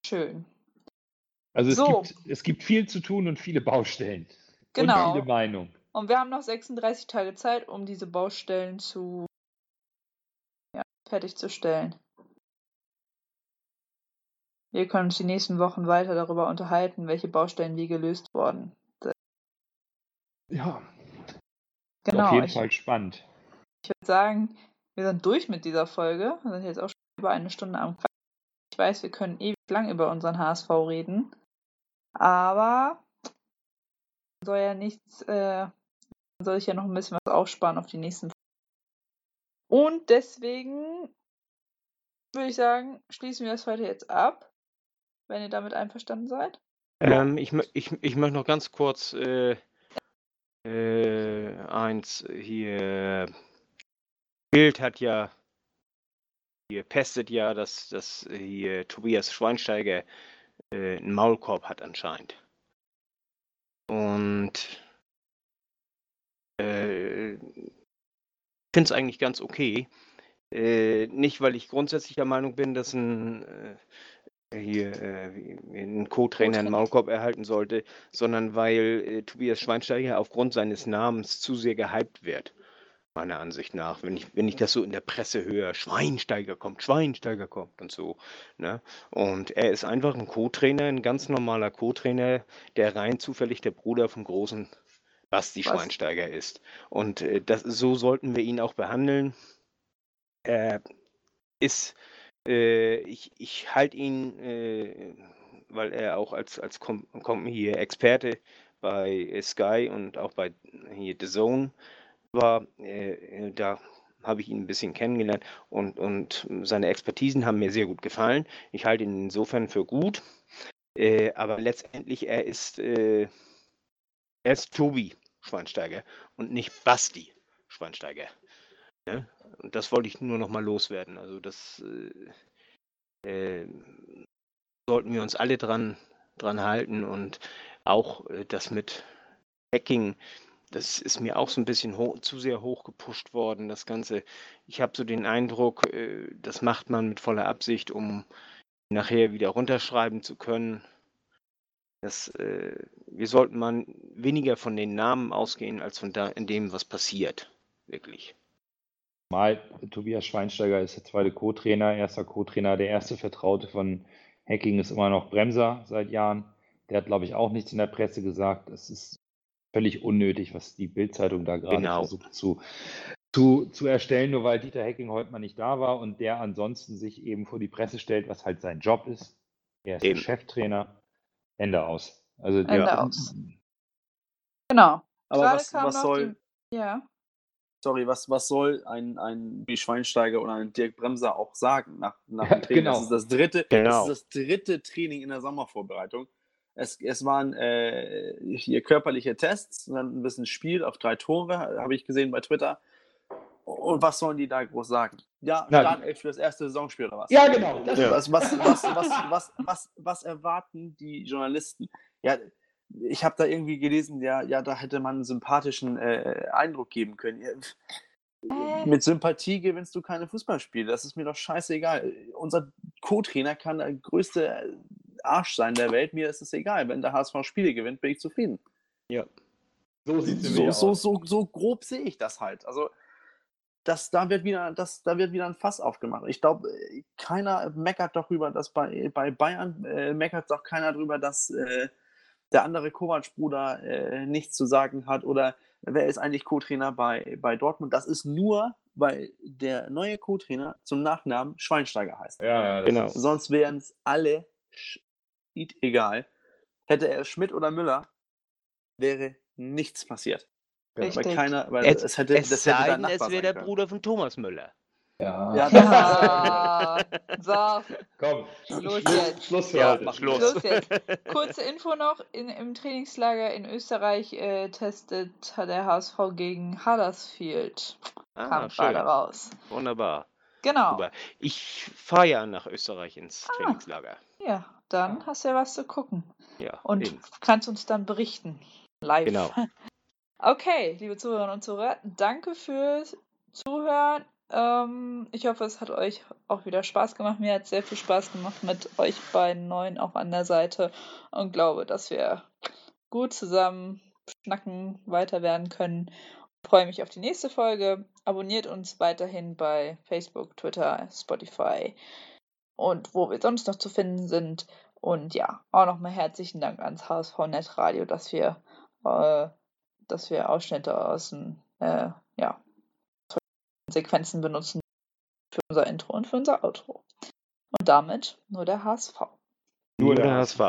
Schön. Also es, So. gibt, es gibt viel zu tun und viele Baustellen. Genau. Und viele Meinungen. Und wir haben noch 36 Tage Zeit, um diese Baustellen zu ja, fertigzustellen. Wir können uns die nächsten Wochen weiter darüber unterhalten, welche Baustellen wie gelöst wurden. Ja, Genau. auf jeden ich Fall spannend. ich würde sagen, wir sind durch mit dieser Folge. Wir sind jetzt auch schon über eine Stunde am Quatsch. Ich weiß, wir können ewig lang über unseren HSV reden. Aber soll ja nichts, äh, soll sich ja noch ein bisschen was aufsparen auf die nächsten Und deswegen würde ich sagen, schließen wir das heute jetzt ab, wenn ihr damit einverstanden seid. Ähm, ich, ich, ich möchte noch ganz kurz äh, äh, eins hier. Bild hat ja hier pestet ja, dass, dass hier Tobias Schweinsteiger äh, einen Maulkorb hat anscheinend. Und äh, ich finde es eigentlich ganz okay. Äh, nicht, weil ich grundsätzlich der Meinung bin, dass ein äh, hier äh, ein Co-Trainer einen. Maulkorb erhalten sollte, sondern weil äh, Tobias Schweinsteiger aufgrund seines Namens zu sehr gehypt wird. Meiner Ansicht nach, wenn ich, wenn ich das so in der Presse höre, Schweinsteiger kommt, Schweinsteiger kommt und so. Ne? Und er ist einfach ein Co-Trainer, ein ganz normaler Co-Trainer, der rein zufällig der Bruder vom großen Basti Was? Schweinsteiger ist. Und äh, das, so sollten wir ihn auch behandeln. Er ist äh, ich ich halte ihn, äh, weil er auch als, als Kom Kom hier Experte bei Sky und auch bei hier The Zone war, äh, da habe ich ihn ein bisschen kennengelernt und, und seine Expertisen haben mir sehr gut gefallen. Ich halte ihn insofern für gut, äh, aber letztendlich er ist, äh, er ist Tobi Schweinsteiger und nicht Basti Schweinsteiger. Ne? Und das wollte ich nur noch mal loswerden. Also das äh, äh, sollten wir uns alle dran, dran halten und auch äh, das mit Hacking, das ist mir auch so ein bisschen hoch, zu sehr hoch gepusht worden, das Ganze. Ich habe so den Eindruck, äh, das macht man mit voller Absicht, um nachher wieder runterschreiben zu können. Das, äh, wir sollten mal weniger von den Namen ausgehen, als von da, in dem, was passiert. Wirklich. Mal, Tobias Schweinsteiger ist der zweite Co-Trainer, erster Co-Trainer. Der erste Vertraute von Hacking ist immer noch Bremser seit Jahren. Der hat, glaube ich, auch nichts in der Presse gesagt. Es ist völlig unnötig, was die Bildzeitung da gerade Genau. versucht zu, zu, zu erstellen, nur weil Dieter Hecking heute mal nicht da war und der ansonsten sich eben vor die Presse stellt, was halt sein Job ist. Er ist der Eben. Cheftrainer. Ende aus. Also Ende der, aus. Genau. Aber Gerade was, was soll, die, ja. sorry, was, was soll ein, ein wie Schweinsteiger oder ein Dirk Bremser auch sagen nach, nach Ja, dem Training? genau. Das ist das dritte, Genau. das ist das dritte Training in der Sommervorbereitung. Es, es waren äh, hier körperliche Tests, und dann ein bisschen Spiel auf drei Tore, habe ich gesehen bei Twitter. Und was sollen die da groß sagen? Ja, Startelf für das erste Saisonspiel oder was? Ja, genau, das- Was, was, was, was, was, was, was erwarten die Journalisten? Ja, ich habe da irgendwie gelesen, ja, ja, da hätte man einen sympathischen äh, Eindruck geben können. Ja, Äh. Mit Sympathie gewinnst du keine Fußballspiele. Das ist mir doch scheißegal. Unser Co-Trainer kann der größte Arsch sein der Welt. Mir ist es egal. Wenn der HSV Spiele gewinnt, bin ich zufrieden. so sieht es So, so, so, so grob sehe ich das halt. Also, das, da, wird wieder, das, da wird wieder ein Fass aufgemacht. Ich glaube, keiner meckert darüber, dass bei, bei Bayern äh, meckert doch keiner darüber, dass äh, der andere Kovac-Bruder äh, nichts zu sagen hat oder wer ist eigentlich Co-Trainer bei, bei Dortmund. Das ist nur, weil der neue Co-Trainer zum Nachnamen Schweinsteiger heißt. Ja, ja, Genau. ist- Sonst wären es alle sch- egal. Hätte er Schmidt oder Müller, wäre nichts passiert. Weil Richtig. keiner, weil Es, es hätte, es das hätte denn, es wäre sein der können. Bruder von Thomas Müller. Ja. Ja, [LAUGHS] Ja. so, Komm, Los Schluss, jetzt. Schluss für Ja, heute. Schluss. los jetzt. [LAUGHS] Kurze Info noch: in, Im Trainingslager in Österreich äh, testet der HSV gegen Huddersfield. Ah, Kam schön. gerade raus. Wunderbar. Genau. Super. Ich fahre ja nach Österreich ins Ah. Trainingslager. Ja, dann hast du ja was zu gucken. Ja, Und eben. kannst uns dann berichten. Live. Genau. [LAUGHS] Okay, liebe Zuhörerinnen und Zuhörer, danke fürs Zuhören. Ähm, ich hoffe, es hat euch auch wieder Spaß gemacht. Mir hat es sehr viel Spaß gemacht mit euch beiden Neuen auch an der Seite und glaube, dass wir gut zusammen schnacken, weiter werden können. Ich freue mich auf die nächste Folge. Abonniert uns weiterhin bei Facebook, Twitter, Spotify und wo wir sonst noch zu finden sind. Und ja, auch nochmal herzlichen Dank ans HSV Netradio, dass wir, äh, dass wir Ausschnitte aus den äh, ja, Sequenzen benutzen für unser Intro und für unser Outro. Und damit nur der HSV. Nur der HSV.